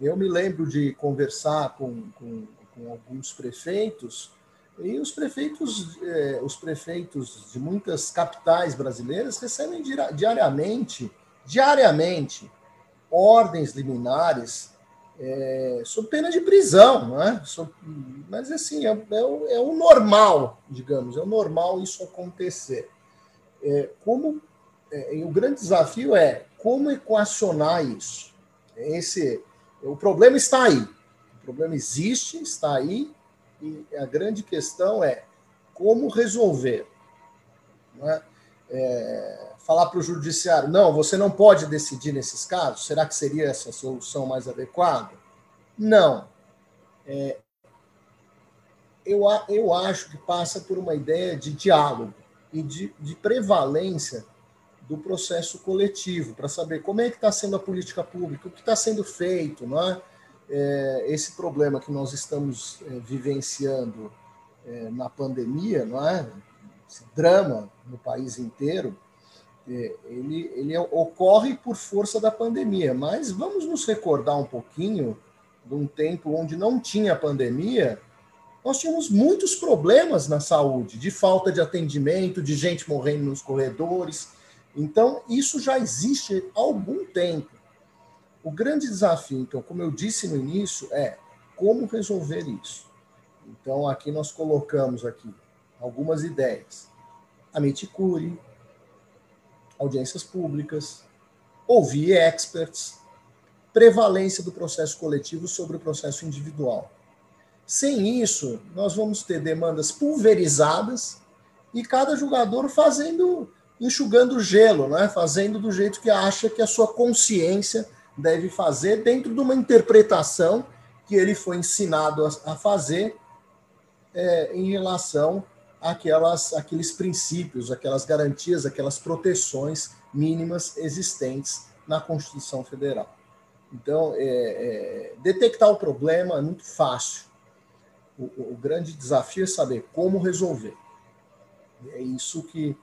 Eu me lembro de conversar com, com, com alguns prefeitos e os prefeitos, eh, os prefeitos de muitas capitais brasileiras recebem diariamente, diariamente, ordens liminares é, sob pena de prisão, não é? mas assim, é, é, o, é, o, normal, digamos, é o normal isso acontecer. É, como é, o grande desafio é como equacionar isso. Esse, o problema está aí. O problema existe, está aí, e a grande questão é como resolver. É? É, falar para o judiciário, não, você não pode decidir nesses casos, será que seria essa solução mais adequada? Não. É, eu, eu acho que passa por uma ideia de diálogo e de, de prevalência do processo coletivo, para saber como é que está sendo a política pública, o que está sendo feito, não é? é, esse problema que nós estamos é, vivenciando é, na pandemia, não é? Esse drama no país inteiro, é, ele, ele ocorre por força da pandemia. Mas vamos nos recordar um pouquinho de um tempo onde não tinha pandemia, nós tínhamos muitos problemas na saúde, de falta de atendimento, de gente morrendo nos corredores. Então, isso já existe há algum tempo. O grande desafio, então, como eu disse no início, é como resolver isso. Então, aqui nós colocamos aqui algumas ideias. A Miticure, audiências públicas, ouvir experts, prevalência do processo coletivo sobre o processo individual. Sem isso, nós vamos ter demandas pulverizadas e cada jogador fazendo, enxugando gelo, né? fazendo do jeito que acha que a sua consciência deve fazer dentro de uma interpretação que ele foi ensinado a, fazer é, em relação àquelas, àqueles princípios, aquelas garantias, aquelas proteções mínimas existentes na Constituição Federal. Então, é, é, detectar o problema é muito fácil. O, o, grande desafio é saber como resolver. É isso que,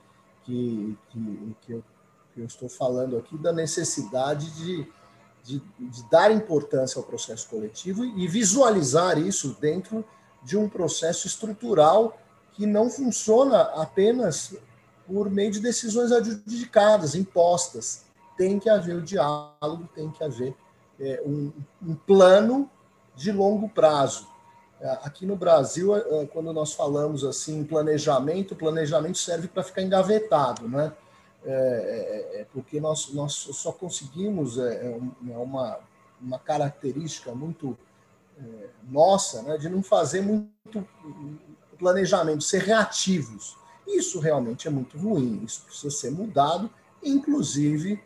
que, que, que, eu, que eu estou falando aqui, da necessidade de, de, de dar importância ao processo coletivo e visualizar isso dentro de um processo estrutural que não funciona apenas por meio de decisões adjudicadas, impostas. Tem que haver o diálogo, tem que haver é, um, um, plano de longo prazo. É, aqui no Brasil, é, quando nós falamos assim planejamento, planejamento serve para ficar engavetado, né? É, é, é, porque nós, nós só conseguimos, é, é, é uma, uma característica muito é, nossa, né, de não fazer muito planejamento, ser reativos. Isso realmente é muito ruim, isso precisa ser mudado, inclusive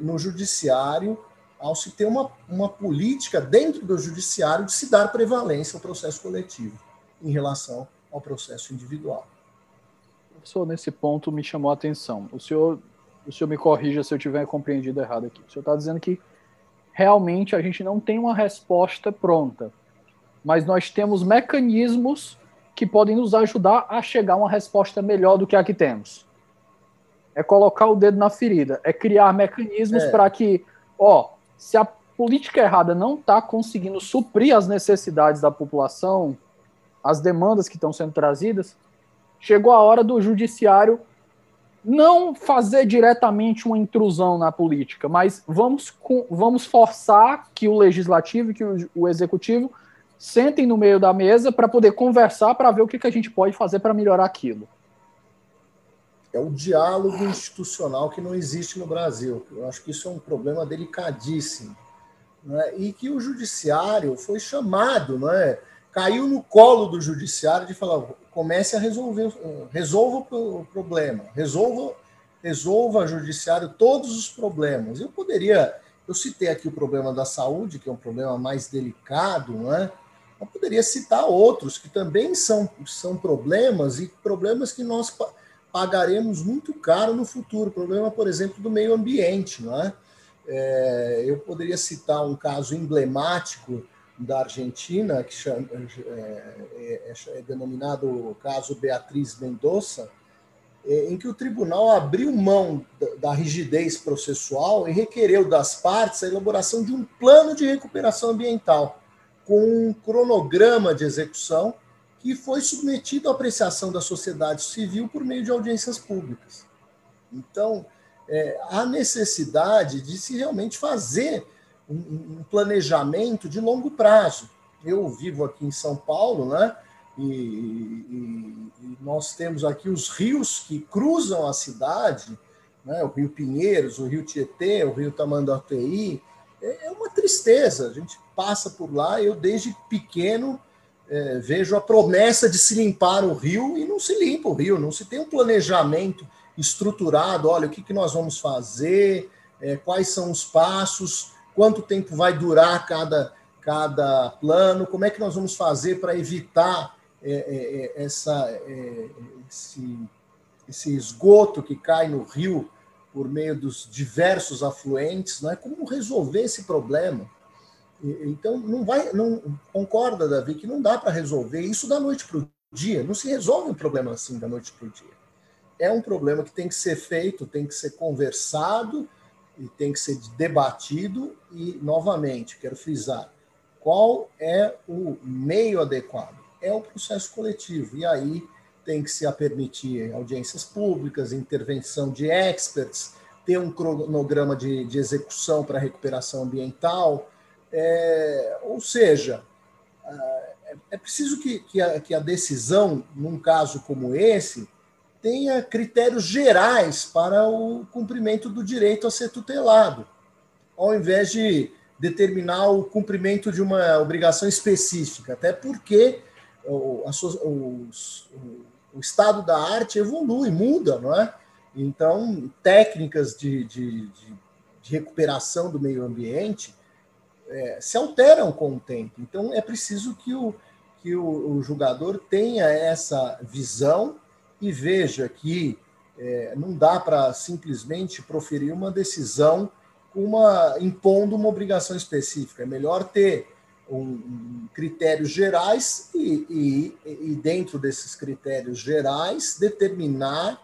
no judiciário, ao se ter uma, uma política dentro do judiciário de se dar prevalência ao processo coletivo em relação ao processo individual professor, nesse ponto me chamou a atenção. O senhor, o senhor me corrija se eu tiver compreendido errado aqui. O senhor está dizendo que realmente a gente não tem uma resposta pronta, mas nós temos mecanismos que podem nos ajudar a chegar a uma resposta melhor do que a que temos. É colocar o dedo na ferida, é criar mecanismos é. para que, ó, se a política errada não está conseguindo suprir as necessidades da população, as demandas que estão sendo trazidas, chegou a hora do judiciário não fazer diretamente uma intrusão na política, mas vamos, vamos forçar que o legislativo e que o, o executivo sentem no meio da mesa para poder conversar para ver o que, que a gente pode fazer para melhorar aquilo. É o diálogo institucional que não existe no Brasil. Eu acho que isso é um problema delicadíssimo. Né? E que o judiciário foi chamado, não é? caiu no colo do judiciário de falar: comece a resolver, resolva o problema, resolva, resolva judiciário todos os problemas. Eu poderia, eu citei aqui o problema da saúde, que é um problema mais delicado, não é? Eu poderia citar outros que também são, são problemas e problemas que nós pagaremos muito caro no futuro. Problema, por exemplo, do meio ambiente, não é? é eu poderia citar um caso emblemático da Argentina, que chama, é, é, é, denominado o caso Beatriz Mendonça, é, em que o tribunal abriu mão da, da rigidez processual e requereu das partes a elaboração de um plano de recuperação ambiental, com um cronograma de execução que foi submetido à apreciação da sociedade civil por meio de audiências públicas. Então, é, há necessidade de se realmente fazer um, um planejamento de longo prazo. Eu vivo aqui em São Paulo, né? E, e, e, nós temos aqui os rios que cruzam a cidade, né? o Rio Pinheiros, o Rio Tietê, o Rio Tamanduateí. É, é uma tristeza, a gente passa por lá. Eu, desde pequeno, é, vejo a promessa de se limpar o rio e não se limpa o rio, não se tem um planejamento estruturado. Olha, o que, que nós vamos fazer, é, quais são os passos quanto tempo vai durar cada, cada plano, como é que nós vamos fazer para evitar é, é, é, essa, é, esse, esse esgoto que cai no rio por meio dos diversos afluentes, né? como resolver esse problema. Então, não vai, não concorda, Davi, que não dá para resolver isso da noite para o dia. Não se resolve um problema assim da noite para o dia. É um problema que tem que ser feito, tem que ser conversado, e tem que ser debatido e, novamente, quero frisar, qual é o meio adequado? É o processo coletivo. E aí tem que se permitir audiências públicas, intervenção de experts, ter um cronograma de, de execução para recuperação ambiental. É, ou seja, é, é preciso que, que, a, que a decisão, num caso como esse, tenha critérios gerais para o cumprimento do direito a ser tutelado, ao invés de determinar o cumprimento de uma obrigação específica, até porque o, o, o estado da arte evolui, muda, não é? Então, técnicas de, de, de recuperação do meio ambiente é, se alteram com o tempo. Então, é preciso que o, que o, o julgador tenha essa visão e veja que é, não dá para simplesmente proferir uma decisão uma, impondo uma obrigação específica. É melhor ter um, um critérios gerais e, e, e, dentro desses critérios gerais, determinar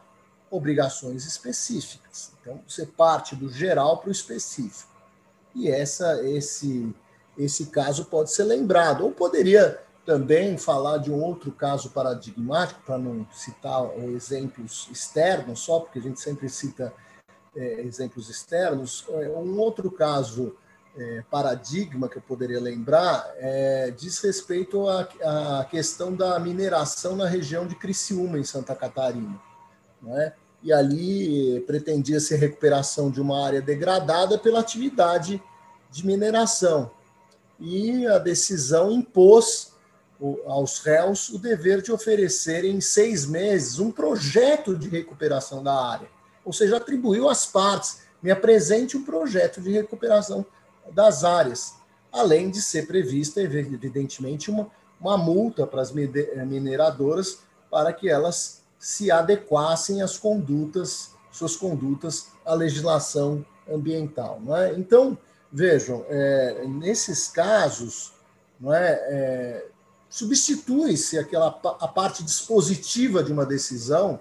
obrigações específicas. Então, você parte do geral para o específico. E essa, esse, esse caso pode ser lembrado. Ou poderia também falar de um outro caso paradigmático, para não citar exemplos externos só, porque a gente sempre cita é, exemplos externos. É, um outro caso é, paradigma que eu poderia lembrar é, diz respeito à, à, questão da mineração na região de Criciúma, em Santa Catarina. Né? E ali pretendia-se recuperação de uma área degradada pela atividade de mineração. E a decisão impôs aos réus o dever de oferecer em seis meses um projeto de recuperação da área. Ou seja, atribuiu às partes, me apresente um projeto de recuperação das áreas, além de ser prevista, evidentemente, uma, uma multa para as mineradoras para que elas se adequassem às condutas, suas condutas à legislação ambiental. Não é? Então, vejam, é, nesses casos, não é, é substitui-se aquela a parte dispositiva de uma decisão,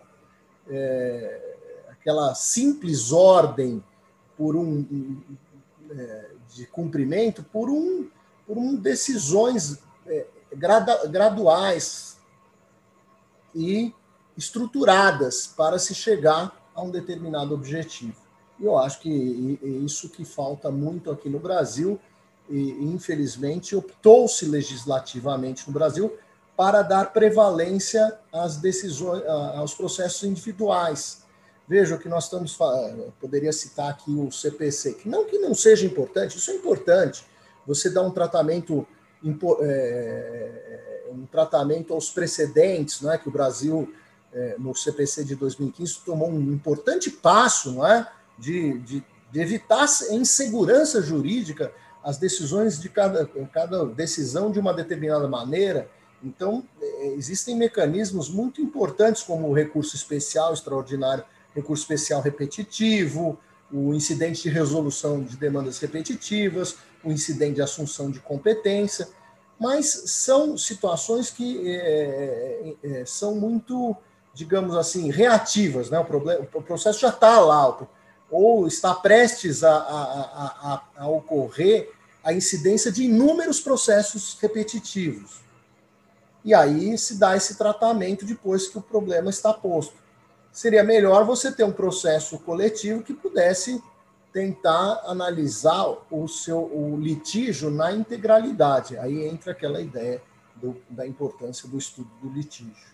é, aquela simples ordem por um, é, de cumprimento por um por um decisões é, grada, graduais e estruturadas para se chegar a um determinado objetivo. E eu acho que isso que falta muito aqui no Brasil, e infelizmente optou-se legislativamente no Brasil para dar prevalência às decisões, aos processos individuais. Veja o que nós estamos falando, poderia citar aqui o CPC, que não que não seja importante, isso é importante. Você dá um tratamento é, um tratamento aos precedentes, não é que o Brasil é, no CPC de 2015 tomou um importante passo, não é, de, de, de evitar a insegurança jurídica as decisões de cada, cada decisão de uma determinada maneira. Então, é, existem mecanismos muito importantes, como o recurso especial extraordinário, recurso especial repetitivo, o incidente de resolução de demandas repetitivas, o incidente de assunção de competência, mas são situações que é, é, é são muito, digamos assim, reativas. Né? O, problema, o processo já está lá, ou está prestes a, a, a, a ocorrer a incidência de inúmeros processos repetitivos. E aí se dá esse tratamento depois que o problema está posto. Seria melhor você ter um processo coletivo que pudesse tentar analisar o seu o litígio na integralidade. Aí entra aquela ideia do, da importância do estudo do litígio.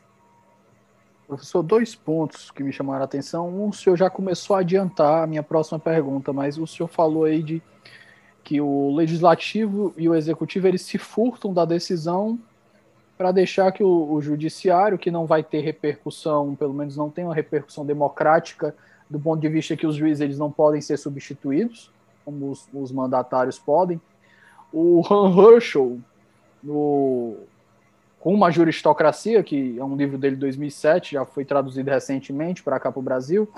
Professor, dois pontos que me chamaram a atenção. Um, o senhor já começou a adiantar a minha próxima pergunta, mas o senhor falou aí de que o legislativo e o executivo eles se furtam da decisão para deixar que o, o, judiciário, que não vai ter repercussão, pelo menos não tem uma repercussão democrática, do ponto de vista que os juízes eles não podem ser substituídos, como os, os mandatários podem. O Han Herschel, no com uma juristocracia, que é um livro dele de 2007, já foi traduzido recentemente para cá para o Brasil.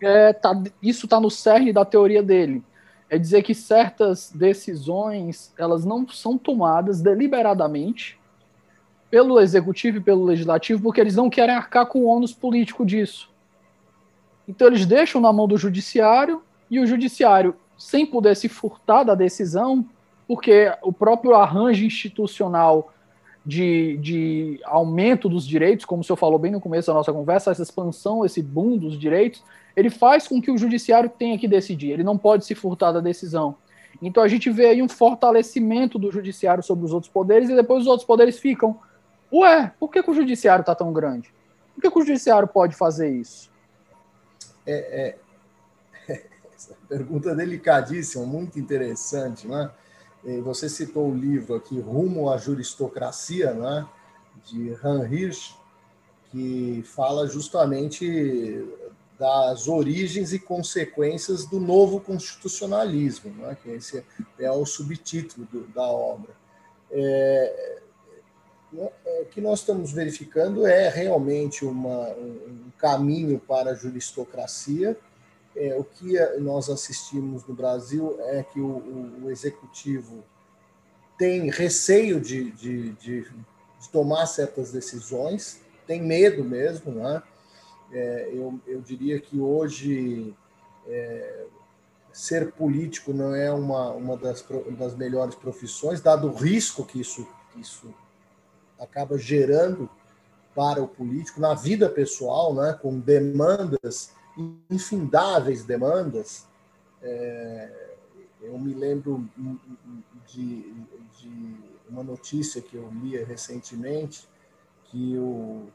É, tá, isso está no cerne da teoria dele. É dizer que certas decisões elas não são tomadas deliberadamente pelo executivo e pelo legislativo porque eles não querem arcar com o ônus político disso. Então eles deixam na mão do judiciário e o judiciário, sem poder se furtar da decisão, porque o próprio arranjo institucional de, de aumento dos direitos, como o senhor falou bem no começo da nossa conversa, essa expansão, esse boom dos direitos, ele faz com que o judiciário tenha que decidir, ele não pode se furtar da decisão. Então a gente vê aí um fortalecimento do judiciário sobre os outros poderes e depois os outros poderes ficam, ué, por que, que o judiciário está tão grande? Por que, que, o judiciário pode fazer isso? É, é, essa pergunta é delicadíssima, muito interessante, né? Você citou o livro aqui, Rumo à Juristocracia, né, de Han Hirsch, que fala justamente das origens e consequências do novo constitucionalismo, né, que esse é o subtítulo do, da obra. É, é, o que nós estamos verificando é realmente uma, um caminho para a juristocracia, é, o que nós assistimos no Brasil é que o, o, executivo tem receio de, de, de, de, tomar certas decisões, tem medo mesmo, né? É, eu, eu diria que hoje é, ser político não é uma, uma das, das melhores profissões, dado o risco que isso, que isso acaba gerando para o político na vida pessoal, né, com demandas infindáveis demandas. É, eu me lembro de, de, uma notícia que eu li recentemente, que o,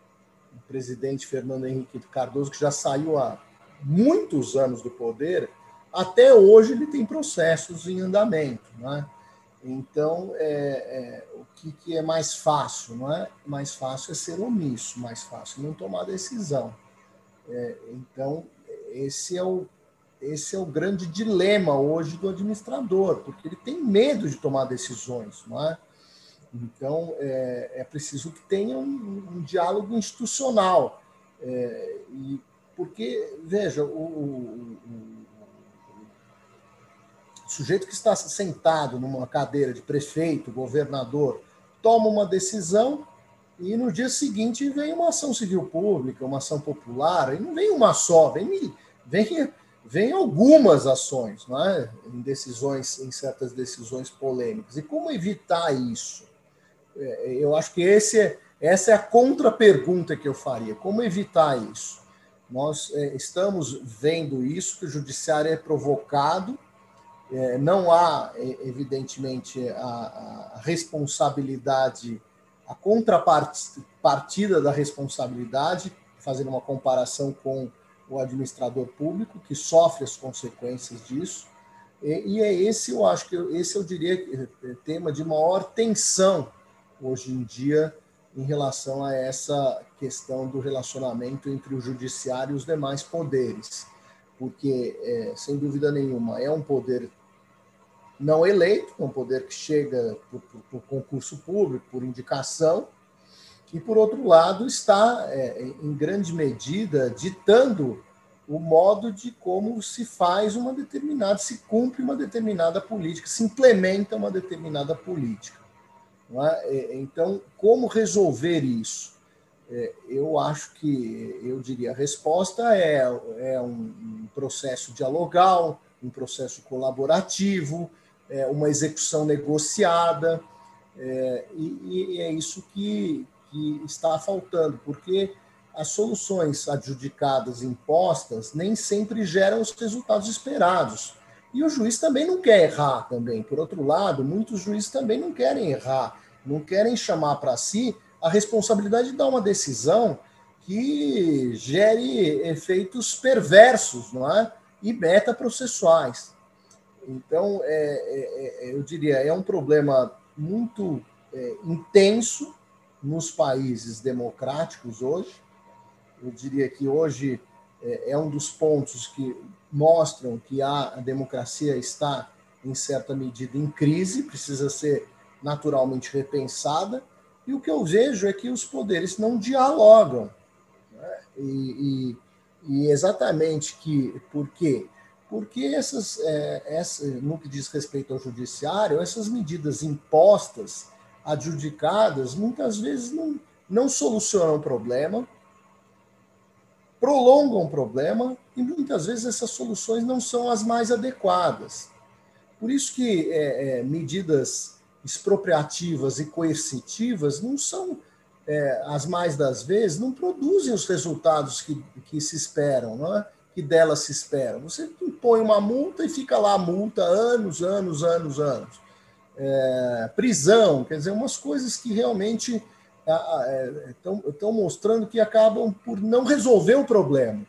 o presidente Fernando Henrique Cardoso, que já saiu há muitos anos do poder, até hoje ele tem processos em andamento. Né? Então, é, é, o que, que, é mais fácil? Não é? Mais fácil é ser omisso, mais fácil não tomar decisão. É, então, esse é, o, esse é o grande dilema hoje do administrador, porque ele tem medo de tomar decisões, não é? Então, é, é preciso que tenha um, um diálogo institucional. É, e porque, veja, o, o, o, sujeito que está sentado numa cadeira de prefeito, governador, toma uma decisão e no dia seguinte vem uma ação civil pública, uma ação popular, e não vem uma só, vem, vem, vem algumas ações, não é? em decisões, em certas decisões polêmicas. E como evitar isso? É, eu acho que esse é, essa é a contra-pergunta que eu faria. Como evitar isso? Nós é, estamos vendo isso, que o judiciário é provocado, é, não há, é, evidentemente, a responsabilidade, a contrapartida da responsabilidade, fazendo uma comparação com o administrador público, que sofre as consequências disso. E, e é esse, eu acho que esse eu diria é tema de maior tensão hoje em dia em relação a essa questão do relacionamento entre o judiciário e os demais poderes, porque, é, sem dúvida nenhuma, é um poder não eleito, é um poder que chega por, por, por concurso público, por indicação, e, por outro lado, está, é, em grande medida, ditando o modo de como se faz uma determinada, se cumpre uma determinada política, se implementa uma determinada política. É? Então, como resolver isso? É, eu acho que, eu diria, a resposta é, é um processo dialogal, um processo colaborativo, é uma execução negociada, é, e, é isso que, que está faltando, porque as soluções adjudicadas impostas nem sempre geram os resultados esperados. E o juiz também não quer errar também. Por outro lado, muitos juízes também não querem errar, não querem chamar para si a responsabilidade de dar uma decisão que gere efeitos perversos, não é? E metaprocessuais. Então, é, é, é, eu diria, é um problema muito é, intenso nos países democráticos hoje. Eu diria que hoje é, é um dos pontos que mostram que a, democracia está, em certa medida, em crise, precisa ser naturalmente repensada. E o que eu vejo é que os poderes não dialogam. Né? E, e, e, exatamente que por quê? Porque essas, é, essa, no que diz respeito ao judiciário, essas medidas impostas, adjudicadas, muitas vezes não, não solucionam o problema, prolongam o problema e muitas vezes essas soluções não são as mais adequadas. Por isso que é, é, medidas expropriativas e coercitivas não são, é, as mais das vezes, não produzem os resultados que, que se esperam, não é? que delas se esperam. Você impõe uma multa e fica lá a multa anos, anos, anos, anos. É, prisão, quer dizer, umas coisas que realmente estão é, mostrando que acabam por não resolver o problema.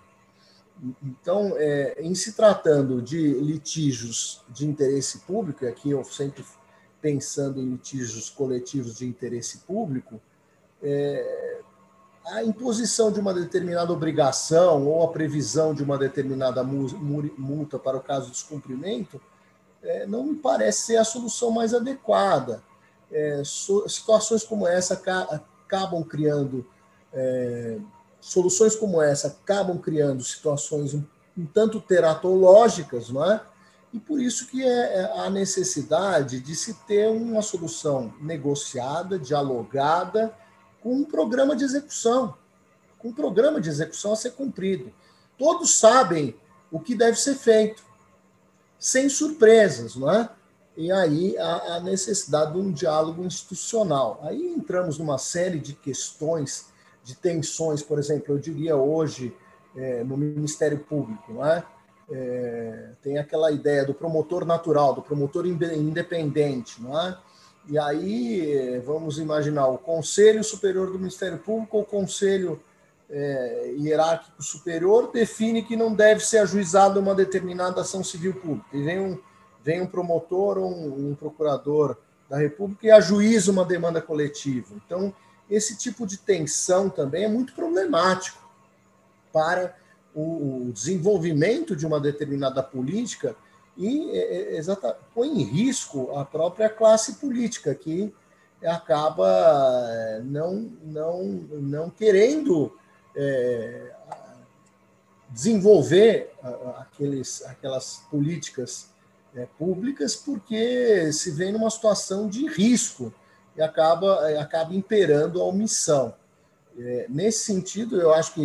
Então, é, em se tratando de litígios de interesse público, e aqui eu sempre pensando em litígios coletivos de interesse público, é, a imposição de uma determinada obrigação ou a previsão de uma determinada multa para o caso de descumprimento é, não me parece ser a solução mais adequada. É, so, situações como essa acabam criando é, soluções como essa acabam criando situações um, um tanto teratológicas, não é? E por isso que é, é a necessidade de se ter uma solução negociada, dialogada, com um programa de execução, com um programa de execução a ser cumprido. Todos sabem o que deve ser feito, sem surpresas, não é? E aí a, a necessidade de um diálogo institucional. Aí entramos numa série de questões, de tensões, por exemplo, eu diria hoje é, no Ministério Público, não é? é, tem aquela ideia do promotor natural, do promotor independente, não é? E aí vamos imaginar o Conselho Superior do Ministério Público ou o Conselho é, Hierárquico Superior define que não deve ser ajuizada uma determinada ação civil pública. E vem um, vem um promotor ou um, um procurador da República e ajuiza uma demanda coletiva. Então, esse tipo de tensão também é muito problemático para o desenvolvimento de uma determinada política e é, é, exata, põe em risco a própria classe política, que acaba é, não, não, não querendo é, desenvolver aqueles, aquelas políticas é, públicas porque se vê numa situação de risco e acaba, acaba imperando a omissão. É, nesse sentido, eu acho que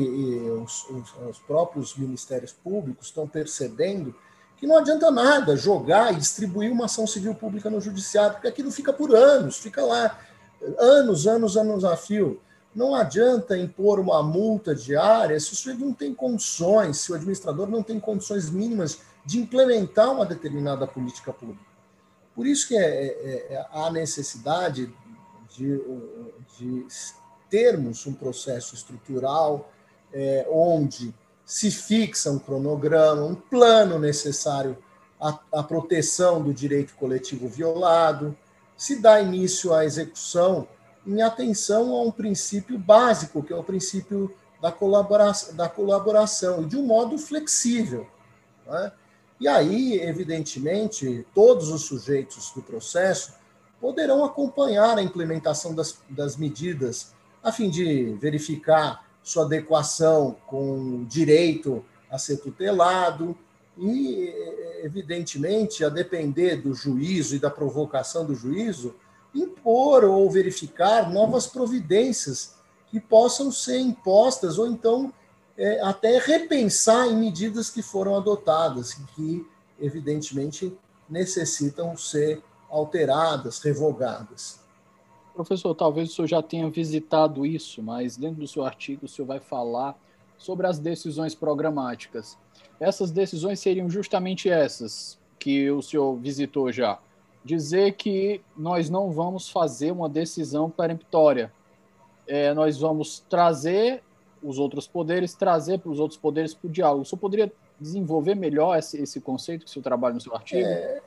os, os, os, próprios ministérios públicos estão percebendo que não adianta nada jogar e distribuir uma ação civil pública no judiciário, porque aquilo fica por anos, fica lá anos, anos, anos a fio. Não adianta impor uma multa diária se o sujeito não tem condições, se o administrador não tem condições mínimas de implementar uma determinada política pública. Por isso que é, é, é há necessidade de, de, termos um processo estrutural é, onde se fixa um cronograma, um plano necessário à, à proteção do direito coletivo violado, se dá início à execução em atenção a um princípio básico, que é o princípio da colaboração, da colaboração de um modo flexível. Né? E aí, evidentemente, todos os sujeitos do processo poderão acompanhar a implementação das, das medidas a fim de verificar sua adequação com o direito a ser tutelado e, evidentemente, a depender do juízo e da provocação do juízo, impor ou verificar novas providências que possam ser impostas ou então é, até repensar em medidas que foram adotadas, que evidentemente necessitam ser alteradas, revogadas. Professor, talvez o senhor já tenha visitado isso, mas dentro do seu artigo o senhor vai falar sobre as decisões programáticas. Essas decisões seriam justamente essas que o senhor visitou já dizer que nós não vamos fazer uma decisão peremptória. É, nós vamos trazer os outros poderes, trazer para os outros poderes para o diálogo. O senhor poderia desenvolver melhor esse, esse conceito que o senhor trabalha no seu artigo? É,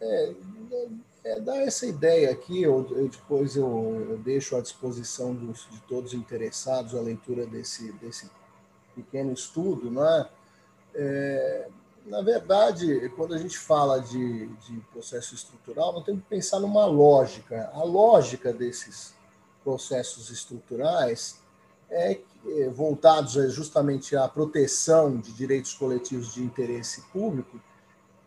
é, é dar essa ideia aqui, eu, eu depois eu, eu, deixo à disposição dos, de todos interessados a leitura desse, desse pequeno estudo, né? É, na verdade, quando a gente fala de, de processo estrutural, nós temos que pensar numa lógica. A lógica desses processos estruturais é, é voltados justamente à proteção de direitos coletivos de interesse público,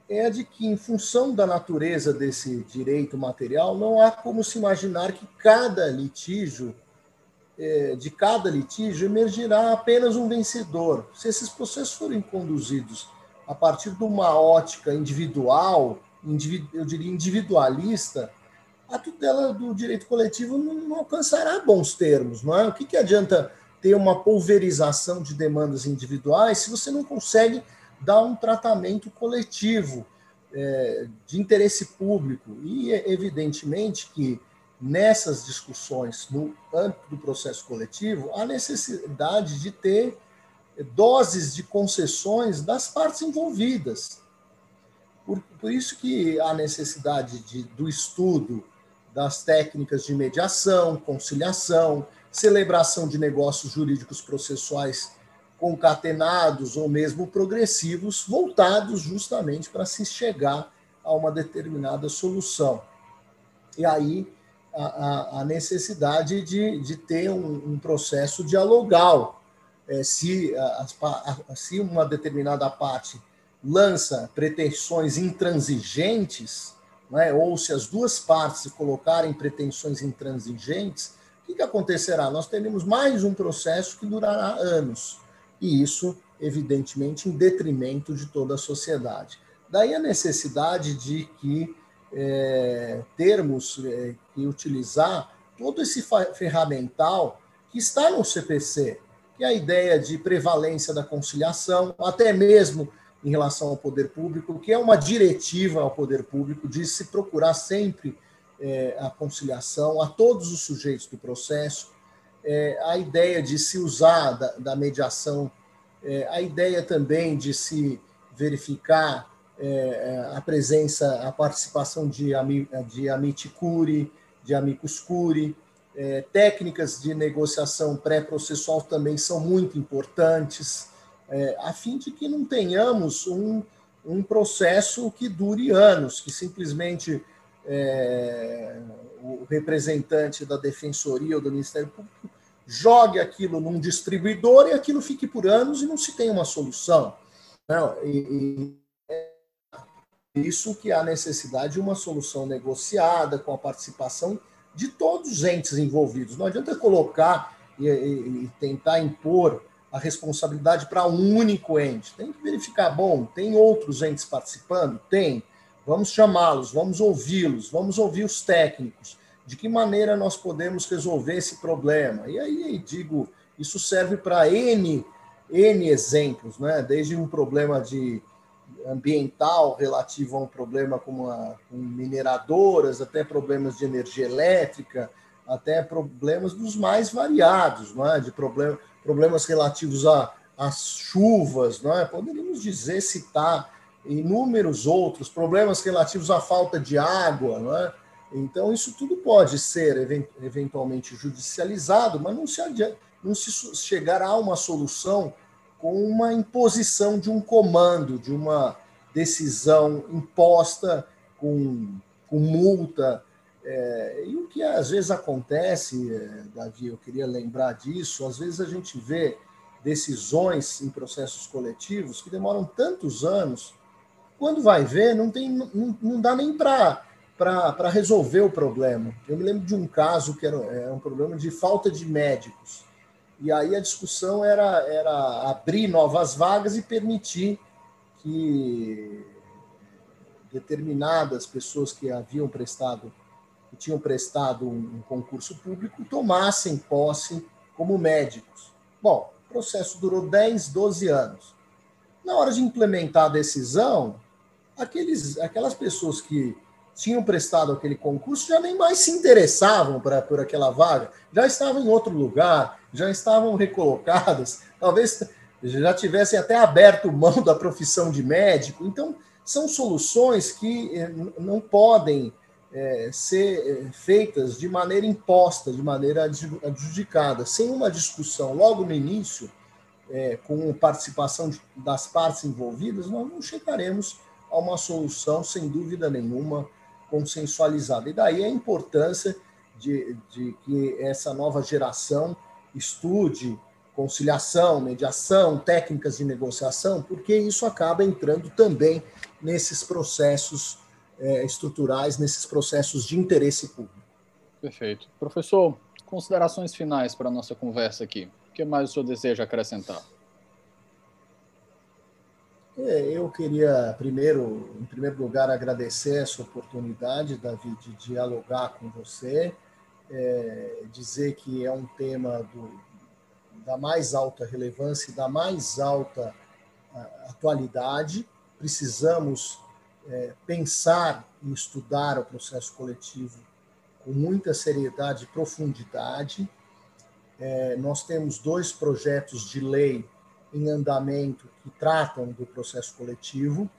é a de que, em função da natureza desse direito material, não há como se imaginar que cada litígio, é, de cada litígio, emergirá apenas um vencedor. Se esses processos forem conduzidos a partir de uma ótica individual, eu diria individualista, a tutela do direito coletivo não, alcançará bons termos, não é? O que, que adianta ter uma pulverização de demandas individuais se você não consegue dar um tratamento coletivo é, de interesse público? E, evidentemente, que nessas discussões, no âmbito do processo coletivo, há necessidade de ter doses de concessões das partes envolvidas. Por, por isso que há necessidade de, do estudo das técnicas de mediação, conciliação, celebração de negócios jurídicos processuais concatenados ou mesmo progressivos, voltados justamente para se chegar a uma determinada solução. E aí a, a necessidade de, de ter um, um processo dialogal é, se, se uma determinada parte lança pretensões intransigentes, é? ou se as duas partes colocarem pretensões intransigentes, o que, que acontecerá? Nós teremos mais um processo que durará anos, e isso, evidentemente, em detrimento de toda a sociedade. Daí a necessidade de que é, termos é, que utilizar todo esse ferramental que está no CPC, que é a ideia de prevalência da conciliação, até mesmo em relação ao poder público, que é uma diretiva ao poder público de se procurar sempre é, a conciliação a todos os sujeitos do processo, é, a ideia de se usar da, da mediação, é, a ideia também de se verificar a presença, a participação de, de amicus curi, de amicus curi, é, técnicas de negociação pré-processual também são muito importantes, é, a fim de que não tenhamos um, um processo que dure anos, que simplesmente é, o representante da defensoria ou do Ministério Público jogue aquilo num distribuidor e aquilo fique por anos e não se tem uma solução. Não, e, e é isso que há necessidade de uma solução negociada com a participação de todos os entes envolvidos. Não adianta colocar e, e, tentar impor a responsabilidade para um único ente. Tem que verificar, bom, tem outros entes participando? Tem. Vamos chamá-los, vamos ouvi-los, vamos ouvir os técnicos. de que maneira nós podemos resolver esse problema. E aí digo, isso serve para N, N exemplos, né? desde um problema de ambiental relativo a um problema como a, com mineradoras, até problemas de energia elétrica, até problemas dos mais variados, não é? de problem, problemas relativos a, às chuvas, não é? poderíamos dizer, citar inúmeros outros, problemas relativos à falta de água, não é? Então, isso tudo pode ser eventualmente judicializado, mas não se, adianta, não se chegará a uma solução com uma imposição de um comando, de uma decisão imposta com, com multa. É, e o que às vezes acontece, é, Davi, eu queria lembrar disso, às vezes a gente vê decisões em processos coletivos que demoram tantos anos, quando vai ver, não, tem, não, não dá nem para para resolver o problema. Eu me lembro de um caso que era, era um problema de falta de médicos. E aí a discussão era, era abrir novas vagas e permitir que determinadas pessoas que haviam prestado, que tinham prestado um, concurso público, tomassem posse como médicos. Bom, o processo durou 10, 12 anos. Na hora de implementar a decisão, aqueles, aquelas pessoas que tinham prestado aquele concurso já nem mais se interessavam pra, por aquela vaga, já estavam em outro lugar, já estavam recolocadas, talvez já tivessem até aberto mão da profissão de médico. Então, são soluções que eh, não podem é, ser feitas de maneira imposta, de maneira adjudicada, sem uma discussão logo no início, é, com participação das partes envolvidas, nós não chegaremos a uma solução, sem dúvida nenhuma, consensualizada. E daí a importância de, de que essa nova geração estude conciliação, mediação, técnicas de negociação, porque isso acaba entrando também nesses processos é, estruturais, nesses processos de interesse público. Perfeito. Professor, considerações finais para a nossa conversa aqui. O que mais o senhor deseja acrescentar? É, eu queria, primeiro, em primeiro lugar, agradecer essa oportunidade, Davi, de dialogar com você, é, dizer que é um tema do, da mais alta relevância e da mais alta atualidade. Precisamos é, pensar e estudar o processo coletivo com muita seriedade e profundidade. É, nós temos dois projetos de lei em andamento que tratam do processo coletivo.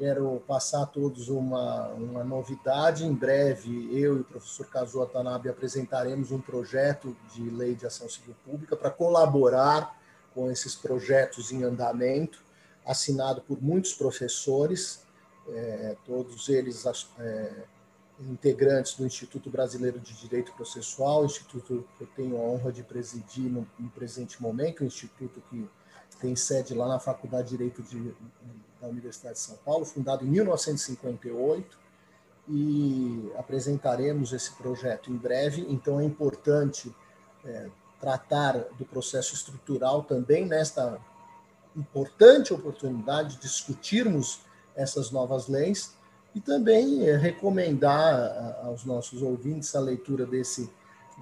Quero passar a todos uma, uma novidade. Em breve, eu e o professor Kazuo Tanabe apresentaremos um projeto de lei de ação civil pública para colaborar com esses projetos em andamento, assinado por muitos professores, é, todos eles é, integrantes do Instituto Brasileiro de Direito Processual, instituto que eu tenho a honra de presidir no, no presente momento, um instituto que tem sede lá na Faculdade de Direito de, da Universidade de São Paulo, fundado em 1958, e apresentaremos esse projeto em breve. Então, é importante é, tratar do processo estrutural também nesta importante oportunidade de discutirmos essas novas leis e também é, recomendar aos nossos ouvintes a leitura desse,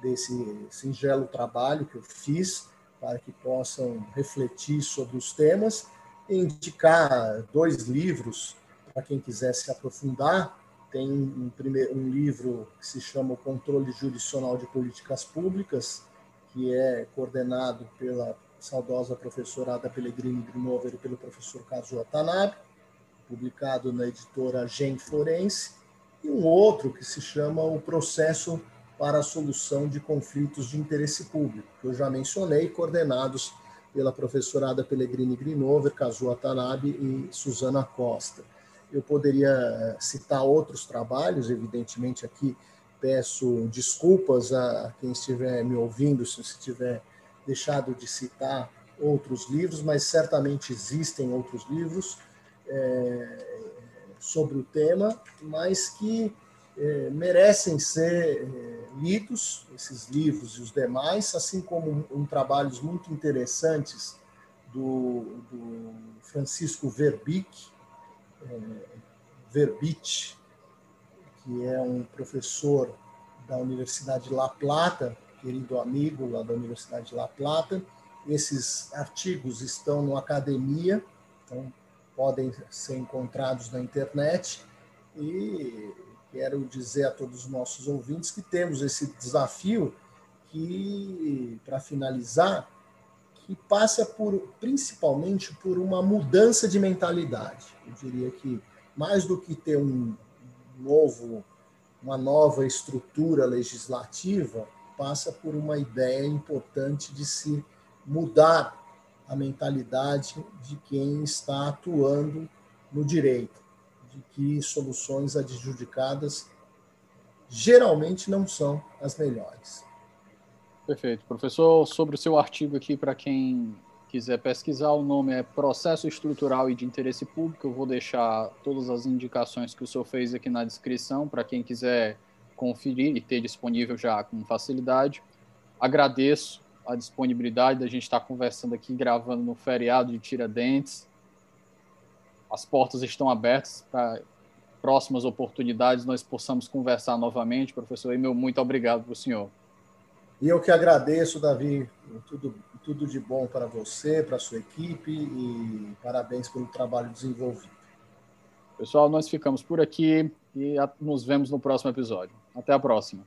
desse singelo trabalho que eu fiz para que possam refletir sobre os temas indicar dois livros para quem quiser se aprofundar. Tem um, primeiro, um livro que se chama O Controle Jurisdicional de Políticas Públicas, que é coordenado pela saudosa professora Ada Pellegrini Grinover e pelo professor Kazuo Tanabe, publicado na editora Gen Forense, e um outro que se chama O Processo para a solução de conflitos de interesse público, que eu já mencionei, coordenados pela professora Ada Pellegrini Grinover, Kazuo Tanabe e Suzana Costa. Eu poderia eh, citar outros trabalhos, evidentemente aqui peço desculpas a quem estiver me ouvindo se estiver deixado de citar outros livros, mas certamente existem outros livros é, sobre o tema, mas que é, merecem ser é, lidos, esses livros e os demais, assim como um, um trabalhos muito interessantes do, do Francisco Verbic, Verbit, que é um professor da Universidade de La Plata, querido amigo lá da Universidade de La Plata. Esses artigos estão no Academia, então podem ser encontrados na internet. E quero dizer a todos os nossos ouvintes que temos esse desafio que, para finalizar, que passa por principalmente por uma mudança de mentalidade. Eu diria que mais do que ter um novo, uma nova estrutura legislativa, passa por uma ideia importante de se mudar a mentalidade de quem está atuando no direito, de que soluções adjudicadas geralmente não são as melhores. Perfeito. Professor, sobre o seu artigo aqui, para quem quiser pesquisar, o nome é Processo Estrutural e de Interesse Público. Eu vou deixar todas as indicações que o senhor fez aqui na descrição, para quem quiser conferir e ter disponível já com facilidade. Agradeço a disponibilidade da gente estar conversando aqui, gravando no feriado de Tiradentes. As portas estão abertas para próximas oportunidades nós possamos conversar novamente. Professor Emil, muito obrigado para o senhor. E eu que agradeço, Davi, tudo, tudo de bom para você, para a sua equipe e parabéns pelo trabalho desenvolvido. Pessoal, nós ficamos por aqui e nos vemos no próximo episódio. Até a próxima.